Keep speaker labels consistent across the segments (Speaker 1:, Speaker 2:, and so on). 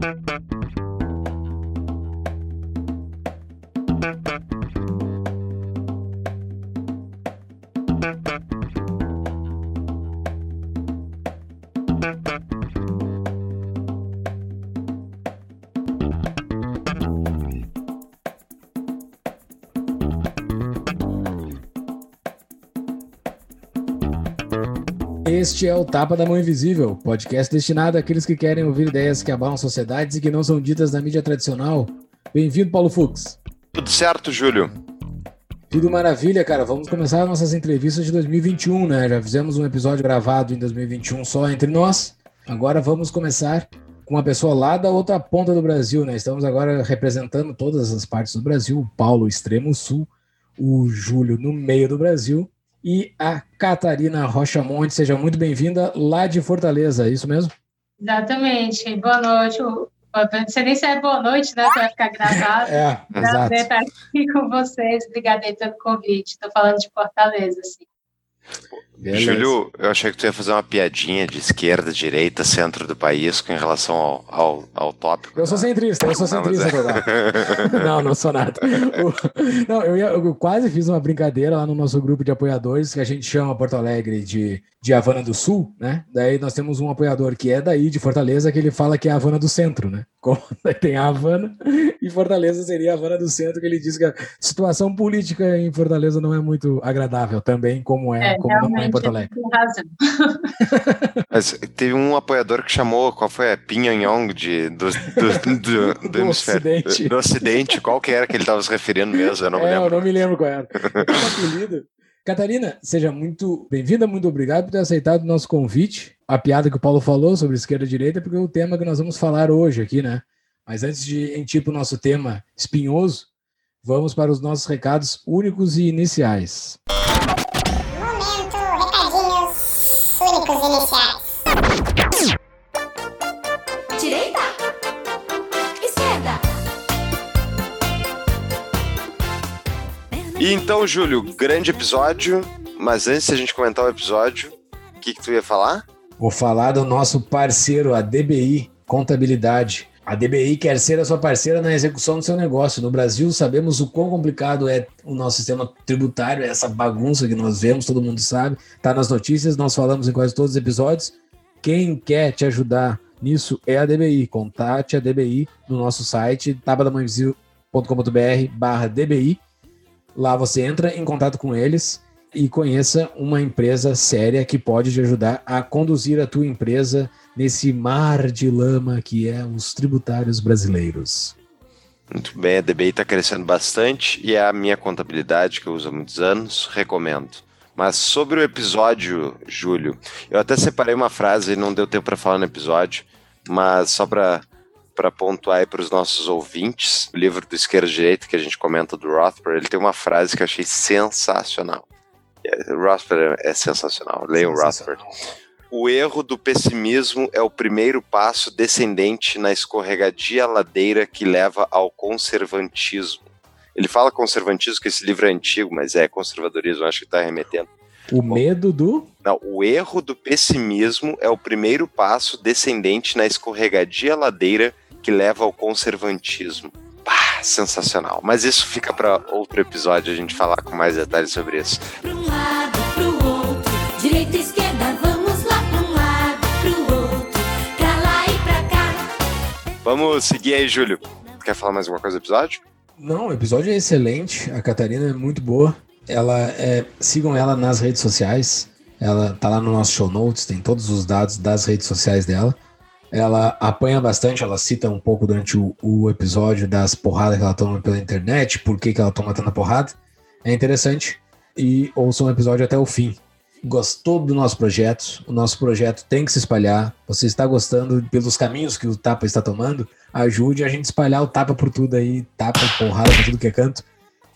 Speaker 1: Thank you. Este é o Tapa da Mão Invisível, podcast destinado àqueles que querem ouvir ideias que abalam sociedades e que não são ditas na mídia tradicional. Bem-vindo, Paulo Fux.
Speaker 2: Tudo certo, Júlio?
Speaker 1: Tudo maravilha, cara. Vamos começar nossas entrevistas de 2021, né? Já fizemos um episódio gravado em 2021 só entre nós. Agora vamos começar com uma pessoa lá da outra ponta do Brasil, né? Estamos agora representando todas as partes do Brasil. O Paulo, extremo sul, o Júlio no meio do Brasil e a Catarina Rocha Monte. Seja muito bem-vinda lá de Fortaleza, é isso mesmo?
Speaker 3: Exatamente. Boa noite. Não sei nem se é boa noite, né? Vai ficar gravado.
Speaker 1: é, exato.
Speaker 3: estar aqui com vocês. Obrigada aí pelo convite. Estou falando de Fortaleza, sim.
Speaker 2: Beleza. Júlio, eu achei que tu ia fazer uma piadinha de esquerda, direita, centro do país com relação ao, ao, ao tópico.
Speaker 1: Eu sou centrista, eu sou centrista. Não, é... não, não sou nada. não, eu, ia, eu, quase fiz uma brincadeira lá no nosso grupo de apoiadores, que a gente chama Porto Alegre de, de Havana do Sul, né? Daí nós temos um apoiador que é daí, de Fortaleza, que ele fala que é a Havana do Centro, né? Como tem a Havana e Fortaleza seria a Havana do Centro, que ele diz que a situação política em Fortaleza não é muito agradável também, como é, é como não é em Porto Alegre. Tem razão.
Speaker 2: Mas teve um apoiador que chamou, qual foi a Pinhonhong de, do, do, do, do, do ocidente. do Ocidente, qual que era que ele estava se referindo mesmo? Eu não
Speaker 1: é,
Speaker 2: me lembro.
Speaker 1: Eu não me lembro qual era. apelido. Catarina, seja muito bem-vinda, muito obrigado por ter aceitado o nosso convite. A piada que o Paulo falou sobre esquerda e direita, porque é o tema que nós vamos falar hoje aqui, né? Mas antes de ir para o nosso tema espinhoso, vamos para os nossos recados únicos e iniciais.
Speaker 4: Iniciais.
Speaker 5: Direita? Esquerda?
Speaker 2: E então, Júlio, grande episódio, mas antes de a gente comentar o episódio, o que, que tu ia falar?
Speaker 1: Vou falar do nosso parceiro, a DBI Contabilidade. A DBI quer ser a sua parceira na execução do seu negócio. No Brasil, sabemos o quão complicado é o nosso sistema tributário, essa bagunça que nós vemos, todo mundo sabe. Está nas notícias, nós falamos em quase todos os episódios. Quem quer te ajudar nisso é a DBI. Contate a DBI no nosso site, tabadamanvisível.com.br barra DBI. Lá você entra em contato com eles e conheça uma empresa séria que pode te ajudar a conduzir a tua empresa nesse mar de lama que é os tributários brasileiros.
Speaker 2: Muito bem, a DBI está crescendo bastante e é a minha contabilidade que eu uso há muitos anos, recomendo. Mas sobre o episódio, Júlio, eu até separei uma frase e não deu tempo para falar no episódio, mas só para para pontuar para os nossos ouvintes, o livro do Esquerda Direita que a gente comenta do Rothbard, ele tem uma frase que eu achei sensacional. O Rothbard é sensacional, leiam o Rothbard. O erro do pessimismo é o primeiro passo descendente na escorregadia ladeira que leva ao conservantismo. Ele fala conservantismo, que esse livro é antigo, mas é conservadorismo, acho que está remetendo.
Speaker 1: O Bom, medo do?
Speaker 2: Não, o erro do pessimismo é o primeiro passo descendente na escorregadia ladeira que leva ao conservantismo. Sensacional. Mas isso fica para outro episódio a gente falar com mais detalhes sobre isso. Pra um lado, pro outro, direita, esquerda, vamos Vamos seguir aí, Júlio. Quer falar mais alguma coisa do episódio?
Speaker 1: Não, o episódio é excelente. A Catarina é muito boa. Ela é, sigam ela nas redes sociais. Ela tá lá no nosso show notes, tem todos os dados das redes sociais dela. Ela apanha bastante, ela cita um pouco durante o, o episódio das porradas que ela toma pela internet, por que, que ela toma tanta porrada. É interessante. E ouçam o episódio até o fim gostou do nosso projeto, o nosso projeto tem que se espalhar. Você está gostando pelos caminhos que o Tapa está tomando? Ajude a gente a espalhar o Tapa por tudo aí, Tapa, porrada por tudo que é canto.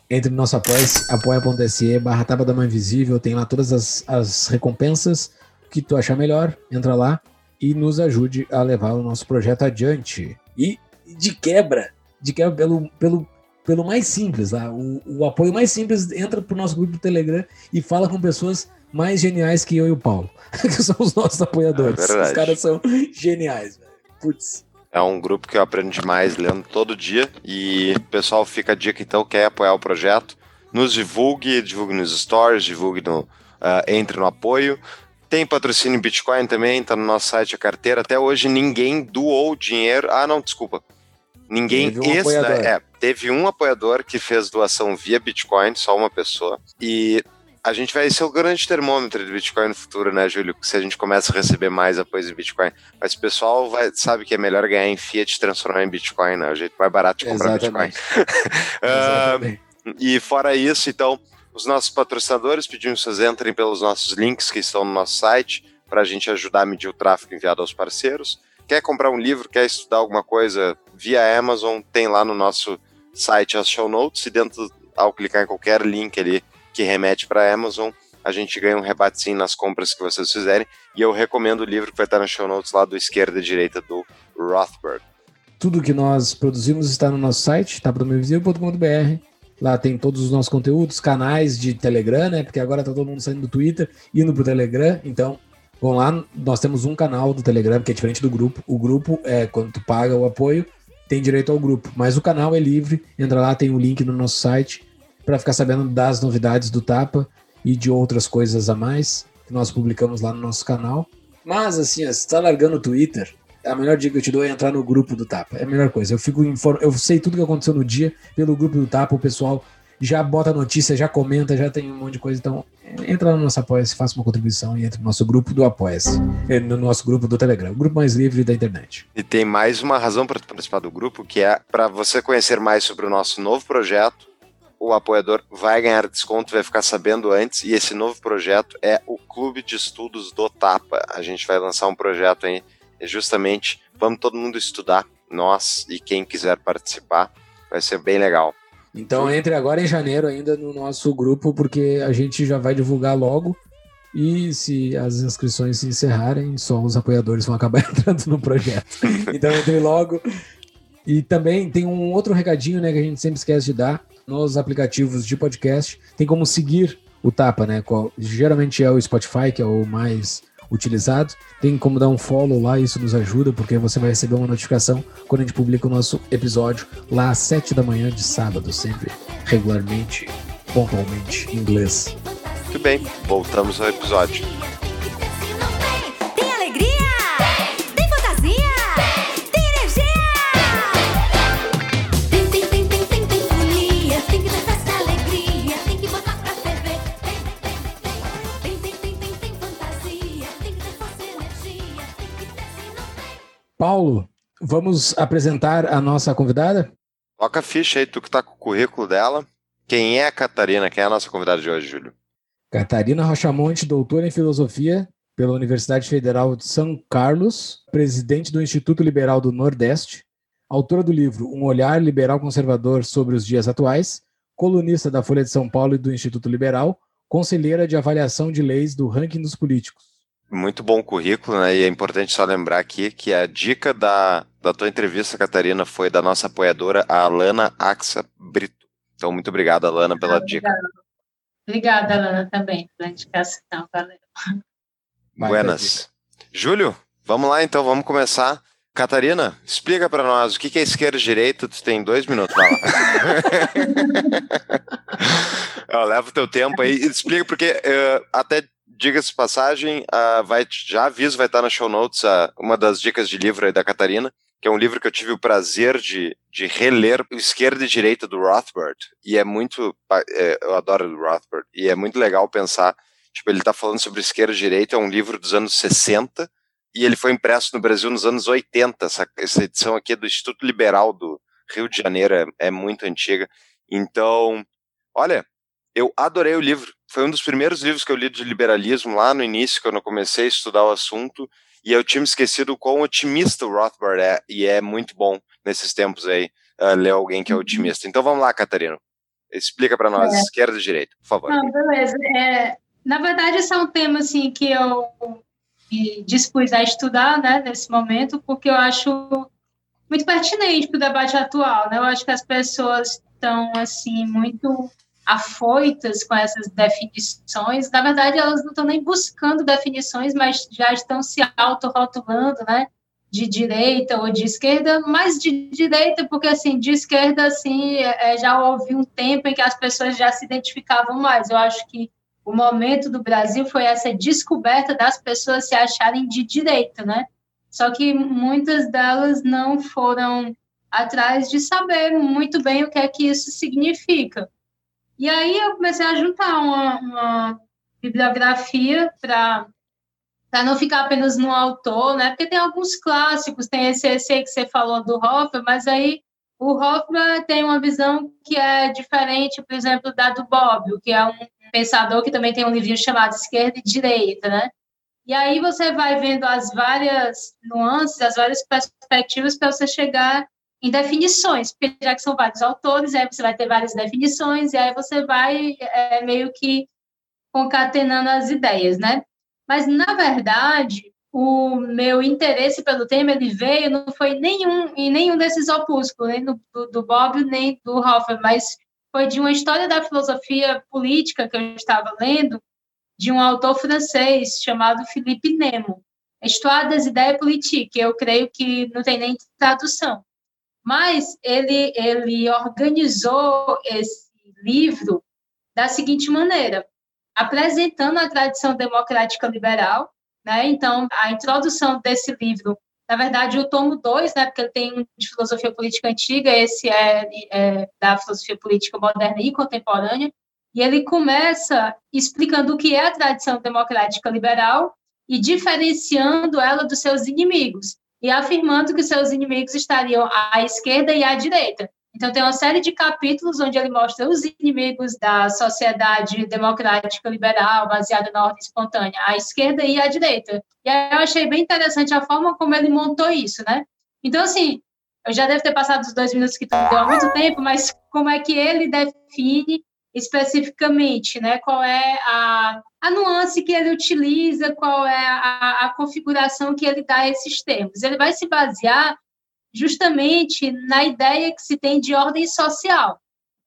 Speaker 1: Entre no nosso apoia, apoia.se barra Tapa da Mãe Invisível, tem lá todas as, as recompensas que tu achar melhor, entra lá e nos ajude a levar o nosso projeto adiante. E de quebra, de quebra pelo, pelo, pelo mais simples, lá, o, o apoio mais simples, entra pro nosso grupo do Telegram e fala com pessoas mais geniais que eu e o Paulo, que são os nossos apoiadores. É os caras são geniais, velho. Putz.
Speaker 2: É um grupo que eu aprendo demais lendo todo dia. E pessoal, fica a dica então, quer apoiar o projeto, nos divulgue, divulgue nos stories, divulgue no. Uh, entre no apoio. Tem patrocínio em Bitcoin também, tá no nosso site a carteira. Até hoje ninguém doou dinheiro. Ah, não, desculpa. Ninguém.
Speaker 1: Teve um
Speaker 2: esse,
Speaker 1: apoiador.
Speaker 2: é, teve um apoiador que fez doação via Bitcoin, só uma pessoa. E a gente vai ser o grande termômetro de Bitcoin no futuro, né, Júlio? Se a gente começa a receber mais apoios em Bitcoin. Mas o pessoal vai, sabe que é melhor ganhar em Fiat e transformar em Bitcoin, né? É o jeito mais barato de comprar
Speaker 1: Exatamente.
Speaker 2: Bitcoin. Ah,
Speaker 1: Exatamente.
Speaker 2: e fora isso, então, os nossos patrocinadores pedimos que vocês entrem pelos nossos links que estão no nosso site para a gente ajudar a medir o tráfego enviado aos parceiros. Quer comprar um livro, quer estudar alguma coisa via Amazon, tem lá no nosso site as show notes e dentro, ao clicar em qualquer link ali que remete para a Amazon, a gente ganha um rebatezinho nas compras que vocês fizerem. E eu recomendo o livro que vai estar nas show notes lá do esquerda e direita do Rothbard.
Speaker 1: Tudo que nós produzimos está no nosso site, tapadomeiovisível.com.br. Lá tem todos os nossos conteúdos, canais de Telegram, né? Porque agora tá todo mundo saindo do Twitter, indo pro Telegram. Então, vão lá, nós temos um canal do Telegram que é diferente do grupo. O grupo é quando tu paga o apoio, tem direito ao grupo, mas o canal é livre. Entra lá, tem o link no nosso site para ficar sabendo das novidades do Tapa e de outras coisas a mais que nós publicamos lá no nosso canal. Mas assim, ó, se tá largando o Twitter, a melhor dica que eu te dou é entrar no grupo do Tapa. É a melhor coisa. Eu fico inform... eu sei tudo que aconteceu no dia pelo grupo do Tapa, o pessoal já bota notícia, já comenta, já tem um monte de coisa. Então, entra no nosso Apoia-se, faça uma contribuição e entre no nosso grupo do Apoia-se, eh, no nosso grupo do Telegram, o grupo mais livre da internet.
Speaker 2: E tem mais uma razão para participar do grupo, que é para você conhecer mais sobre o nosso novo projeto. O apoiador vai ganhar desconto, vai ficar sabendo antes. E esse novo projeto é o Clube de Estudos do Tapa. A gente vai lançar um projeto aí, é justamente vamos todo mundo estudar, nós e quem quiser participar. Vai ser bem legal.
Speaker 1: Então entre agora em janeiro ainda no nosso grupo, porque a gente já vai divulgar logo. E se as inscrições se encerrarem, só os apoiadores vão acabar entrando no projeto. Então entre logo. E também tem um outro recadinho, né, que a gente sempre esquece de dar nos aplicativos de podcast. Tem como seguir o Tapa, né? Qual, geralmente é o Spotify, que é o mais utilizado. Tem como dar um follow lá, isso nos ajuda, porque você vai receber uma notificação quando a gente publica o nosso episódio lá às 7 da manhã de sábado, sempre regularmente, pontualmente, em inglês.
Speaker 2: Muito bem, voltamos ao episódio.
Speaker 1: Paulo, vamos apresentar a nossa convidada?
Speaker 2: Toca a ficha aí, tu que tá com o currículo dela. Quem é a Catarina? Quem é a nossa convidada de hoje, Júlio?
Speaker 1: Catarina Rochamonte, doutora em filosofia pela Universidade Federal de São Carlos, presidente do Instituto Liberal do Nordeste, autora do livro Um Olhar Liberal Conservador sobre os Dias Atuais, colunista da Folha de São Paulo e do Instituto Liberal, conselheira de avaliação de leis do ranking dos políticos.
Speaker 2: Muito bom currículo, né? E é importante só lembrar aqui que a dica da, da tua entrevista, Catarina, foi da nossa apoiadora, a Alana Axa Brito. Então, muito obrigado, Alana, pela dica.
Speaker 3: Obrigada, Lana, também, pela indicação. Valeu.
Speaker 2: Buenas. Júlio, vamos lá então, vamos começar. Catarina, explica para nós o que é esquerda e direita. Tu tem dois minutos. Ó, Leva o teu tempo aí e explica, porque eh, até diga-se de passagem, ah, vai, já aviso, vai estar na show notes ah, uma das dicas de livro aí da Catarina, que é um livro que eu tive o prazer de, de reler, Esquerda e Direita do Rothbard, e é muito, é, eu adoro o Rothbard, e é muito legal pensar, tipo, ele está falando sobre esquerda e direita, é um livro dos anos 60, e ele foi impresso no Brasil nos anos 80, essa, essa edição aqui é do Instituto Liberal do Rio de Janeiro, é, é muito antiga, então, olha, eu adorei o livro. Foi um dos primeiros livros que eu li de liberalismo lá no início, quando eu comecei a estudar o assunto, e eu tinha me esquecido o quão otimista o Rothbard é, e é muito bom nesses tempos aí uh, ler alguém que é otimista. Então vamos lá, Catarina. Explica para nós,
Speaker 3: É.
Speaker 2: esquerda e direita, por favor.
Speaker 3: Não, beleza. É, na verdade, esse é um tema assim, que eu me dispus a estudar né, nesse momento, porque eu acho muito pertinente para o debate atual. Né? Eu acho que as pessoas estão assim muito afoitas com essas definições. Na verdade, elas não estão nem buscando definições, mas já estão se autorrotulando, né? de direita ou de esquerda, mas de direita, porque assim, de esquerda, assim, é, já houve um tempo em que as pessoas já se identificavam mais. Eu acho que o momento do Brasil foi essa descoberta das pessoas se acharem de direita, né? Só que muitas delas não foram atrás de saber muito bem o que é que isso significa. E aí eu comecei a juntar uma, uma bibliografia para para não ficar apenas no autor, né? Porque tem alguns clássicos, tem esse, aí que você falou do Hoffman, mas aí o Hoffman tem uma visão que é diferente, por exemplo, da do Bob, que é um pensador que também tem um livro chamado Esquerda e Direita, né? E aí você vai vendo as várias nuances, as várias perspectivas para você chegar em definições, porque já que são vários autores, aí você vai ter várias definições, e aí você vai é, meio que concatenando as ideias, né? Mas, na verdade, o meu interesse pelo tema ele veio, não foi nenhum, em nenhum desses opúsculos, nem do, do, Bob, nem do Hoffman, mas foi de uma história da filosofia política que eu estava lendo, de um autor francês chamado Philippe Nemo. Histoire des idées politiques, eu creio que não tem nem tradução. Mas ele, ele organizou esse livro da seguinte maneira: apresentando a tradição democrática liberal, né? Então, a introdução desse livro, na verdade, o tomo 2, né, porque ele tem um de filosofia política antiga, esse é, é da filosofia política moderna e contemporânea, e ele começa explicando o que é a tradição democrática liberal e diferenciando ela dos seus inimigos, e afirmando que seus inimigos estariam à esquerda e à direita. Então, tem uma série de capítulos onde ele mostra os inimigos da sociedade democrática liberal, baseada na ordem espontânea, a esquerda e a direita. E aí eu achei bem interessante a forma como ele montou isso, né? Então, assim, eu já devo ter passado os dois minutos que deu há muito tempo, mas como é que ele define especificamente, né? Qual é a, a nuance que ele utiliza, qual é a, a configuração que ele dá a esses termos. Ele vai se basear justamente na ideia que se tem de ordem social.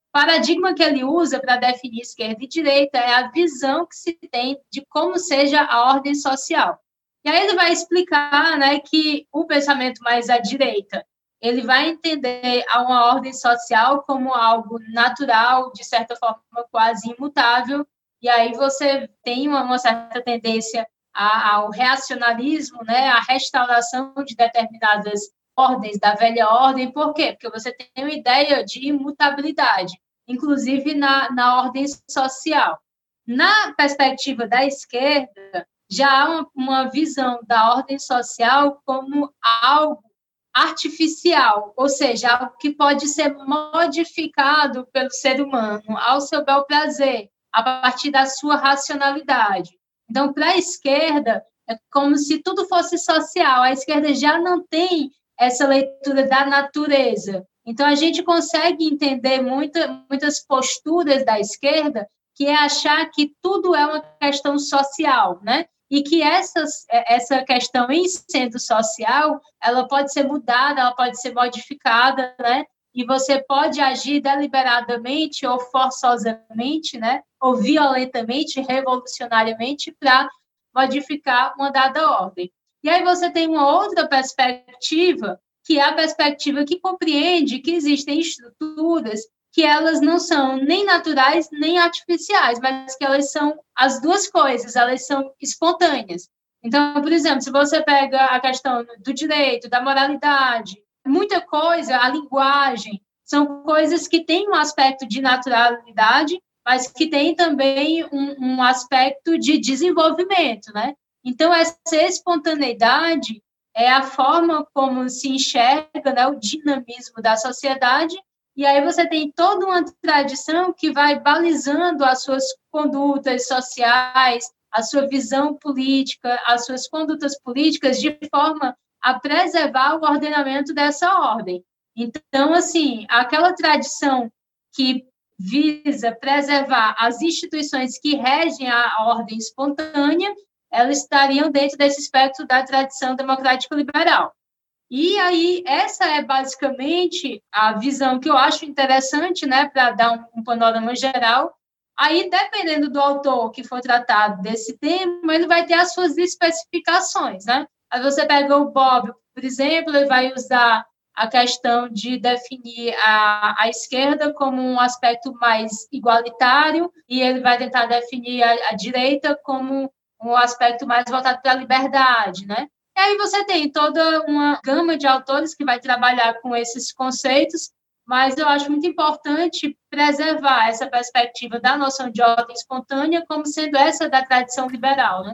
Speaker 3: O paradigma que ele usa para definir esquerda e direita é a visão que se tem de como seja a ordem social. E aí ele vai explicar né, que o pensamento mais à direita ele vai entender a uma ordem social como algo natural, de certa forma quase imutável, e aí você tem uma, uma certa tendência ao reacionalismo, né, à restauração de determinadas ordens da velha ordem, por quê? Porque você tem uma ideia de imutabilidade, inclusive na, na ordem social. Na perspectiva da esquerda, já há uma, uma visão da ordem social como algo artificial, ou seja, algo que pode ser modificado pelo ser humano ao seu bel prazer, a partir da sua racionalidade. Então, para a esquerda, é como se tudo fosse social. A esquerda já não tem essa leitura da natureza. Então, a gente consegue entender muita, muitas posturas da esquerda, que é achar que tudo é uma questão social, né? E que essas, essa questão em sendo social, ela pode ser mudada, ela pode ser modificada, né? E você pode agir deliberadamente ou forçosamente, né? Ou violentamente, revolucionariamente, para modificar uma dada ordem. E aí você tem uma outra perspectiva, que é a perspectiva que compreende que existem estruturas que elas não são nem naturais nem artificiais, mas que elas são as duas coisas, elas são espontâneas. Então, por exemplo, se você pega a questão do direito, da moralidade, muita coisa, a linguagem, são coisas que têm um aspecto de naturalidade, mas que têm também um, um aspecto de desenvolvimento, né? Então, essa espontaneidade é a forma como se enxerga né, o dinamismo da sociedade, e aí você tem toda uma tradição que vai balizando as suas condutas sociais, a sua visão política, as suas condutas políticas, de forma a preservar o ordenamento dessa ordem. Então, assim, aquela tradição que visa preservar as instituições que regem a ordem espontânea elas estariam dentro desse espectro da tradição democrático-liberal. E aí, essa é basicamente a visão que eu acho interessante, né, para dar um, um panorama geral. Aí, dependendo do autor que for tratado desse tema, ele vai ter as suas especificações, né? Aí você pega o Bob, por exemplo, ele vai usar a questão de definir a, a esquerda como um aspecto mais igualitário e ele vai tentar definir a, a direita como um aspecto mais voltado para a liberdade, né? E aí você tem toda uma gama de autores que vai trabalhar com esses conceitos, mas eu acho muito importante preservar essa perspectiva da noção de ordem espontânea como sendo essa da tradição liberal, né?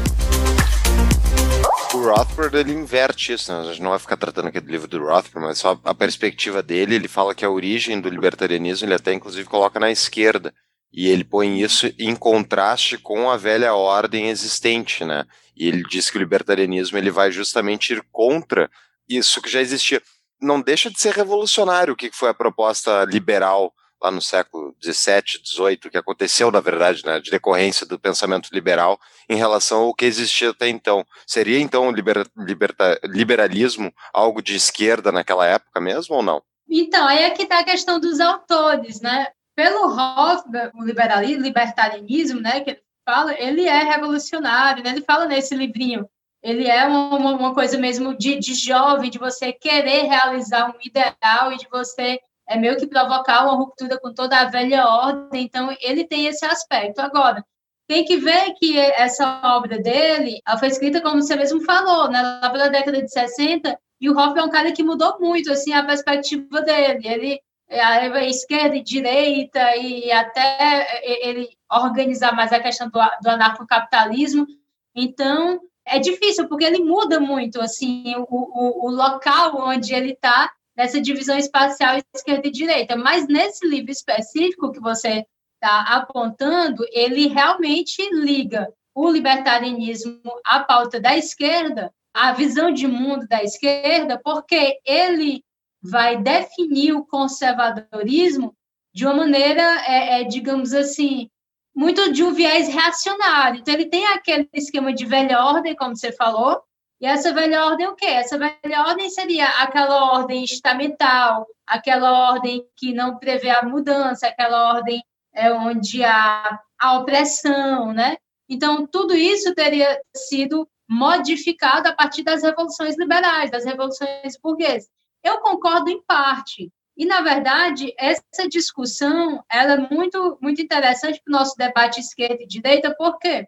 Speaker 2: O Rothbard ele inverte isso, né? a gente não vai ficar tratando aqui do livro do Rothbard, mas só a perspectiva dele, ele fala que a origem do libertarianismo ele até inclusive coloca na esquerda, e ele põe isso em contraste com a velha ordem existente, né? E ele diz que o libertarianismo ele vai justamente ir contra isso que já existia. Não deixa de ser revolucionário o que foi a proposta liberal lá no século XVII, XVIII, que aconteceu, na verdade, né, de decorrência do pensamento liberal em relação ao que existia até então. Seria, então, o liber, liberta, liberalismo algo de esquerda naquela época mesmo ou não?
Speaker 3: Então, aí é que está a questão dos autores, né? Pelo Hoffman, o liberalismo, libertarianismo, né, que ele fala, ele é revolucionário, né? Ele fala nesse livrinho, ele é uma, uma coisa mesmo de, de jovem, de você querer realizar um ideal e de você é meio que provocar uma ruptura com toda a velha ordem, então ele tem esse aspecto. Agora, tem que ver que essa obra dele foi escrita, como você mesmo falou, né, lá pela década de 60, e o Hoff é um cara que mudou muito assim, a perspectiva dele. Ele a esquerda e direita, e até ele organizar mais a questão do, do anarcocapitalismo. Então, é difícil, porque ele muda muito assim o, o, o local onde ele está nessa divisão espacial esquerda e direita. Mas nesse livro específico que você está apontando, ele realmente liga o libertarianismo à pauta da esquerda, à visão de mundo da esquerda, porque ele vai definir o conservadorismo de uma maneira, é, é, digamos assim, muito de um viés reacionário. Então, ele tem aquele esquema de velha ordem, como você falou, e essa velha ordem o quê? Essa velha ordem seria aquela ordem estamental, aquela ordem que não prevê a mudança, aquela ordem é, onde há a opressão, né? Então, tudo isso teria sido modificado a partir das revoluções liberais, das revoluções burguesas. Eu concordo em parte. E, na verdade, essa discussão ela é muito, muito interessante para o nosso debate esquerda e direita, por quê?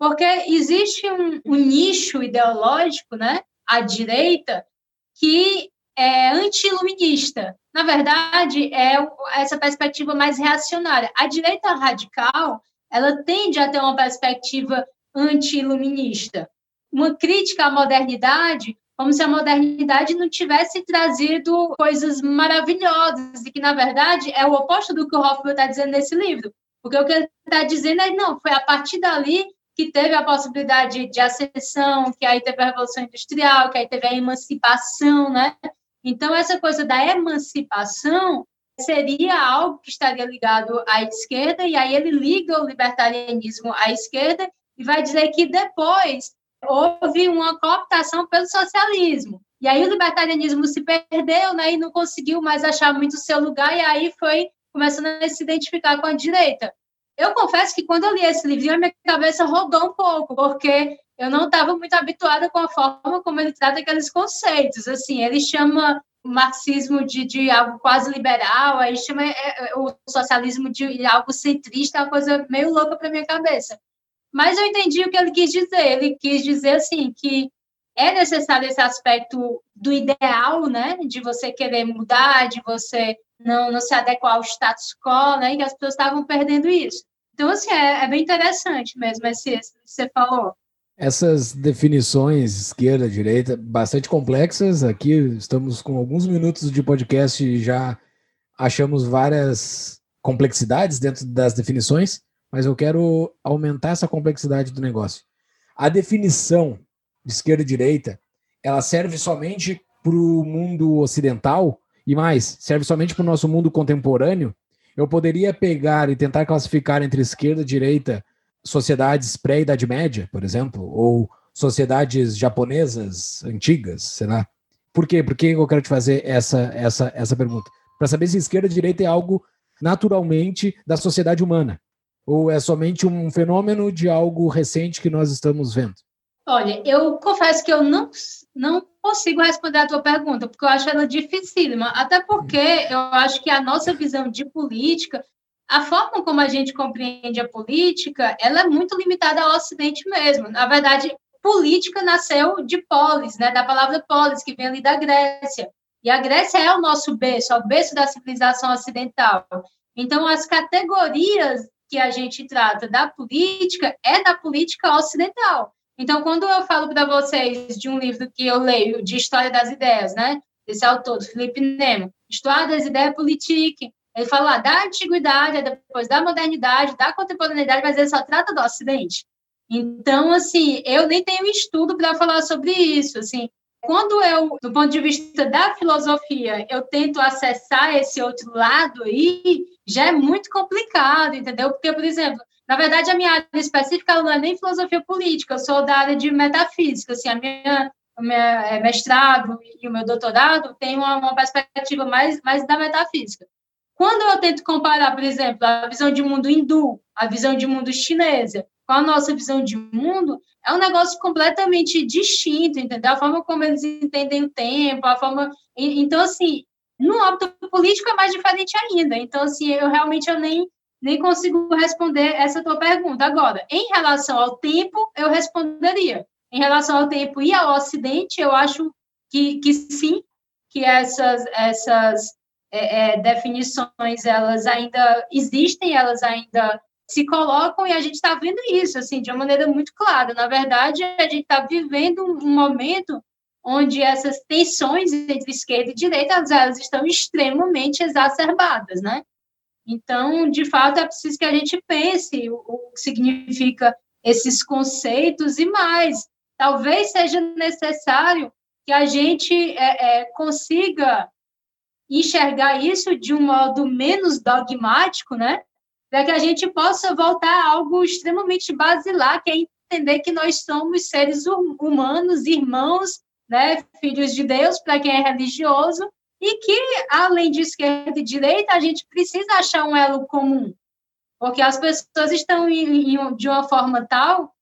Speaker 3: Porque existe um, um nicho ideológico, né, à direita, que é anti-iluminista. Na verdade, é essa perspectiva mais reacionária. A direita radical, ela tende a ter uma perspectiva anti-iluminista. Uma crítica à modernidade, como se a modernidade não tivesse trazido coisas maravilhosas, e que, na verdade, é o oposto do que o Hoffman está dizendo nesse livro. Porque o que ele está dizendo é, não, foi a partir dali que teve a possibilidade de ascensão, que aí teve a Revolução Industrial, que aí teve a emancipação, né? Então, essa coisa da emancipação seria algo que estaria ligado à esquerda, e aí ele liga o libertarianismo à esquerda e vai dizer que depois houve uma cooptação pelo socialismo. E aí o libertarianismo se perdeu né, e não conseguiu mais achar muito seu lugar, e aí foi começando a se identificar com a direita. Eu confesso que quando eu li esse livrinho, a minha cabeça rodou um pouco, porque eu não estava muito habituada com a forma como ele trata aqueles conceitos. Assim, ele chama o marxismo de, de algo quase liberal, aí chama é, é, o socialismo de algo centrista, é uma coisa meio louca para minha cabeça. Mas eu entendi o que ele quis dizer. Ele quis dizer assim que é necessário esse aspecto do ideal, né, de você querer mudar, de você não, não se adequar ao status quo, né, e as pessoas estavam perdendo isso. Então, assim, é, é bem interessante mesmo esse, esse que você falou.
Speaker 1: Essas definições esquerda, direita, bastante complexas. Aqui estamos com alguns minutos de podcast e já achamos várias complexidades dentro das definições, mas eu quero aumentar essa complexidade do negócio. A definição de esquerda e direita, ela serve somente para o mundo ocidental E mais, serve somente para o nosso mundo contemporâneo. Eu poderia pegar e tentar classificar entre esquerda e direita sociedades pré-Idade Média, por exemplo, ou sociedades japonesas antigas, sei lá. Por quê? Por que eu quero te fazer essa, essa, essa pergunta? Para saber se esquerda e direita é algo naturalmente da sociedade humana, ou é somente um fenômeno de algo recente que nós estamos vendo.
Speaker 3: Olha, eu confesso que eu não, não consigo responder a tua pergunta, porque eu acho ela dificílima, até porque eu acho que a nossa visão de política, a forma como a gente compreende a política, ela é muito limitada ao Ocidente mesmo. Na verdade, política nasceu de polis, né, da palavra polis, que vem ali da Grécia. E a Grécia é o nosso berço, é o berço da civilização ocidental. Então, as categorias que a gente trata da política é da política ocidental. Então, quando eu falo para vocês de um livro que eu leio, de História das Ideias, né, desse autor, Felipe Nemo, História das Ideias Políticas, ele fala lá da antiguidade, depois da modernidade, da contemporaneidade, mas ele só trata do Ocidente. Então, assim, eu nem tenho estudo para falar sobre isso, assim. Quando eu, do ponto de vista da filosofia, eu tento acessar esse outro lado aí, já é muito complicado, entendeu? Porque, por exemplo, na verdade, a minha área específica não é nem filosofia política, eu sou da área de metafísica, assim, a minha, o meu é, mestrado e o meu doutorado tem uma, uma perspectiva mais, mais da metafísica. Quando eu tento comparar, por exemplo, a visão de mundo hindu, a visão de mundo chinesa, com a nossa visão de mundo, é um negócio completamente distinto, entendeu? A forma como eles entendem o tempo, a forma... Então, assim, no âmbito político é mais diferente ainda. Então, assim, eu realmente eu nem nem consigo responder essa tua pergunta. Agora, em relação ao tempo, eu responderia. Em relação ao tempo e ao Ocidente, eu acho que, que sim, que essas, essas é, é, definições, elas ainda existem, elas ainda se colocam e a gente está vendo isso, assim, de uma maneira muito clara. Na verdade, a gente está vivendo um momento onde essas tensões entre esquerda e direita, elas estão extremamente exacerbadas, né? Então, de fato, é preciso que a gente pense o, que significa esses conceitos e mais. Talvez seja necessário que a gente é, é, consiga enxergar isso de um modo menos dogmático, né? Para que a gente possa voltar a algo extremamente basilar, que é entender que nós somos seres hum, humanos, irmãos, né? Filhos de Deus, para quem é religioso, e que, além de esquerda e direita, a gente precisa achar um elo comum, porque as pessoas estão em, em, de uma forma tal,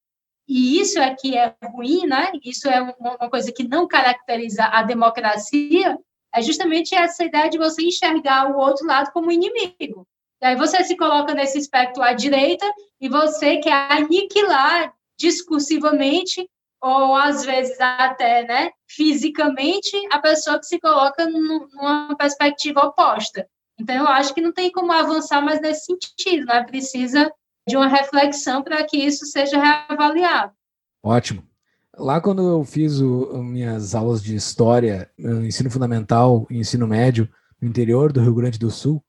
Speaker 3: e isso é que é ruim, né? Isso é uma coisa que não caracteriza a democracia, é justamente essa ideia de você enxergar o outro lado como inimigo. E aí você se coloca nesse espectro à direita e você quer aniquilar discursivamente ou às vezes até, né, fisicamente, a pessoa que se coloca numa perspectiva oposta. Então, eu acho que não tem como avançar mais nesse sentido, né? Precisa de uma reflexão para que isso seja reavaliado.
Speaker 1: Ótimo. Lá quando eu fiz o, minhas aulas de história, ensino fundamental e ensino médio no interior do Rio Grande do Sul,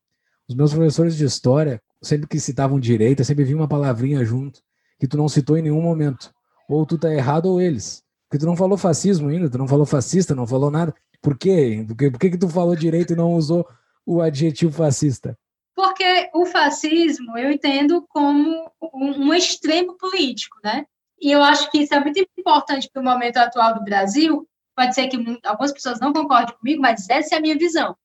Speaker 1: os meus professores de história, sempre que citavam direita, sempre vinha uma palavrinha junto que tu não citou em nenhum momento ou tu tá errado ou eles. Porque tu não falou fascismo ainda, tu não falou fascista, não falou nada. Por quê? Por que, por que, que tu falou direito e não usou o adjetivo fascista?
Speaker 3: Porque o fascismo eu entendo como um, um extremo político, né? E eu acho que isso é muito importante para o momento atual do Brasil. Pode ser que algumas pessoas não concordem comigo, mas essa é a minha visão.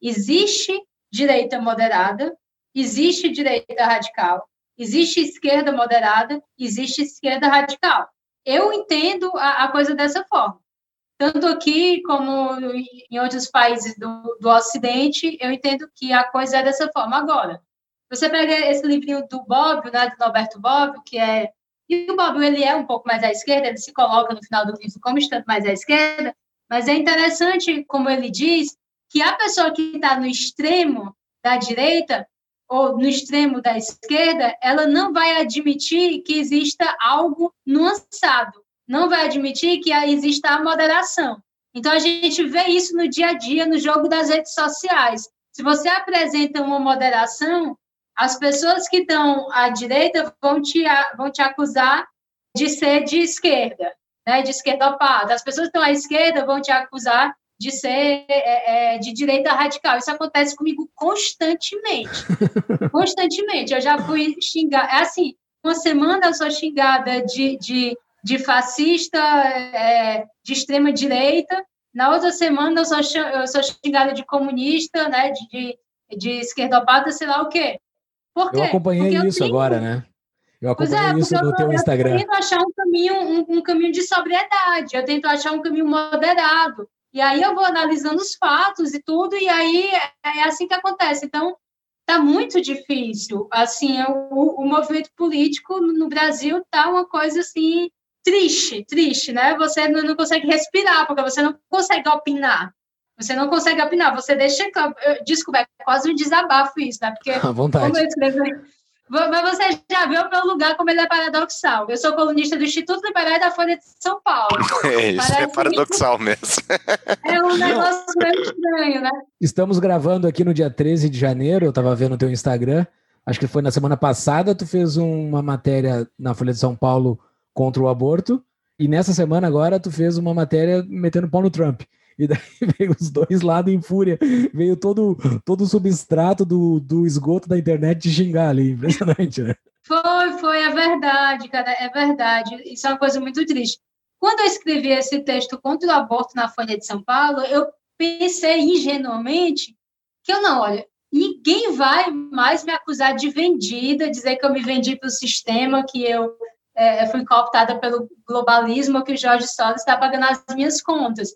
Speaker 3: Existe direita moderada, existe direita radical, Existe esquerda moderada, existe esquerda radical. Eu entendo a, a coisa dessa forma. Tanto aqui como em outros países do, do Ocidente, eu entendo que a coisa é dessa forma. Agora, você pega esse livrinho do Bob, né, do Norberto Bob, que é e o Bob, ele é um pouco mais à esquerda, ele se coloca no final do livro como estando mais à esquerda, mas é interessante, como ele diz, que a pessoa que está no extremo da direita, ou no extremo da esquerda, ela não vai admitir que exista algo nuançado, não vai admitir que exista a moderação. Então, a gente vê isso no dia a dia, no jogo das redes sociais. Se você apresenta uma moderação, as pessoas que estão à direita vão te, vão te acusar de ser de esquerda, né, de esquerdopada. As pessoas que estão à esquerda vão te acusar de ser é, é, de direita radical. Isso acontece comigo constantemente. constantemente. Eu já fui xingar. É assim, uma semana eu sou xingada de, de, de fascista, é, de extrema direita. Na outra semana eu sou, eu sou xingada de comunista, né? De, de, de esquerdopata, sei lá o quê. Por quê?
Speaker 1: Eu acompanhei
Speaker 3: Porque eu
Speaker 1: isso
Speaker 3: tenho-
Speaker 1: agora, né? Eu
Speaker 3: Pois é,
Speaker 1: acompanhei isso no
Speaker 3: eu,
Speaker 1: teu
Speaker 3: eu
Speaker 1: Instagram.
Speaker 3: tento achar um caminho, um, um caminho de sobriedade, eu tento achar um caminho moderado. E aí eu vou analisando os fatos e tudo, e aí é é assim que acontece. Então, tá muito difícil. Assim, o, o movimento político no Brasil tá uma coisa assim triste, triste, né? Você não, não consegue respirar, porque você não consegue opinar. Você não consegue opinar, você deixa. eu- Desculpa, é quase um desabafo isso, né? Porque
Speaker 1: À vontade.
Speaker 3: como eu escrevo. Mas você já viu o meu lugar como ele é paradoxal. Eu sou colunista do Instituto Liberal da Folha de São Paulo.
Speaker 2: É, isso é
Speaker 3: Parece-
Speaker 2: paradoxal mesmo.
Speaker 3: É um negócio meio estranho, né?
Speaker 1: Estamos gravando aqui no dia 13 de janeiro, eu tava vendo o teu Instagram. Acho que foi na semana passada, tu fez uma matéria na Folha de São Paulo contra o aborto. E nessa semana agora tu fez uma matéria metendo pau no Trump. E daí veio os dois lados em fúria. Veio todo, todo o substrato do, do esgoto da internet de xingar ali. Impressionante, né?
Speaker 3: Foi, foi, é verdade, cara, é verdade. Isso é uma coisa muito triste. Quando eu escrevi esse texto contra o aborto na Folha de São Paulo, eu pensei ingenuamente que eu não, olha, ninguém vai mais me acusar de vendida, dizer que eu me vendi para o sistema, que eu é, fui cooptada pelo globalismo, que o Jorge Soros está pagando as minhas contas.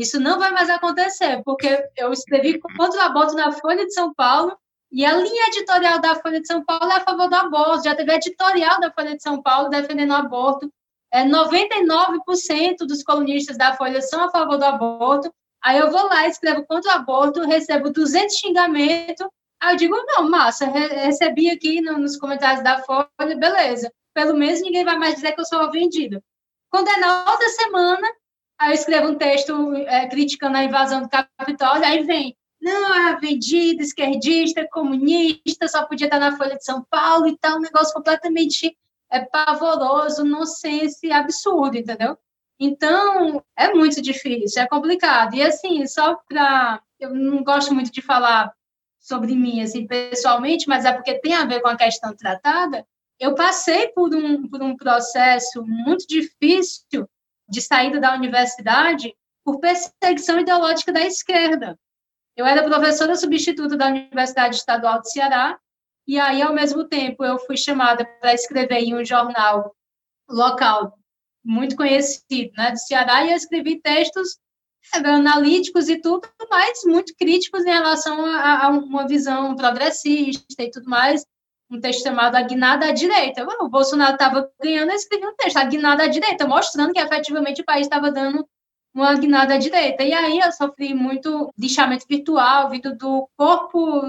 Speaker 3: Isso não vai mais acontecer, porque eu escrevi contra o aborto na Folha de São Paulo e a linha editorial da Folha de São Paulo é a favor do aborto. Já teve editorial da Folha de São Paulo defendendo o aborto. É, 99% dos colunistas da Folha são a favor do aborto. Aí eu vou lá, escrevo contra o aborto, recebo 200 xingamentos. Aí eu digo, não, massa, re recebi aqui no, nos comentários da Folha, beleza. Pelo menos ninguém vai mais dizer que eu sou vendida. Quando é na outra semana, aí eu escrevo um texto é, criticando a invasão do Capitólio, aí vem, não, é vendida, esquerdista, comunista, só podia estar na Folha de São Paulo e tal, um negócio completamente é, pavoroso, nonsense, absurdo, entendeu? Então, é muito difícil, é complicado. E assim, só para. Eu não gosto muito de falar sobre mim, assim, pessoalmente, mas é porque tem a ver com a questão tratada. Eu passei por um, por um processo muito difícil de saída da universidade por perseguição ideológica da esquerda. Eu era professora substituta da Universidade Estadual do Ceará, e aí, ao mesmo tempo, eu fui chamada para escrever em um jornal local muito conhecido né, do Ceará, e eu escrevi textos analíticos e tudo, mas muito críticos em relação a, a uma visão progressista e tudo mais. Um texto chamado A Guinada à Direita. O Bolsonaro estava ganhando, escrevi um texto, A Guinada à Direita, mostrando que efetivamente o país estava dando uma guinada à direita. E aí eu sofri muito lixamento virtual, vindo do corpo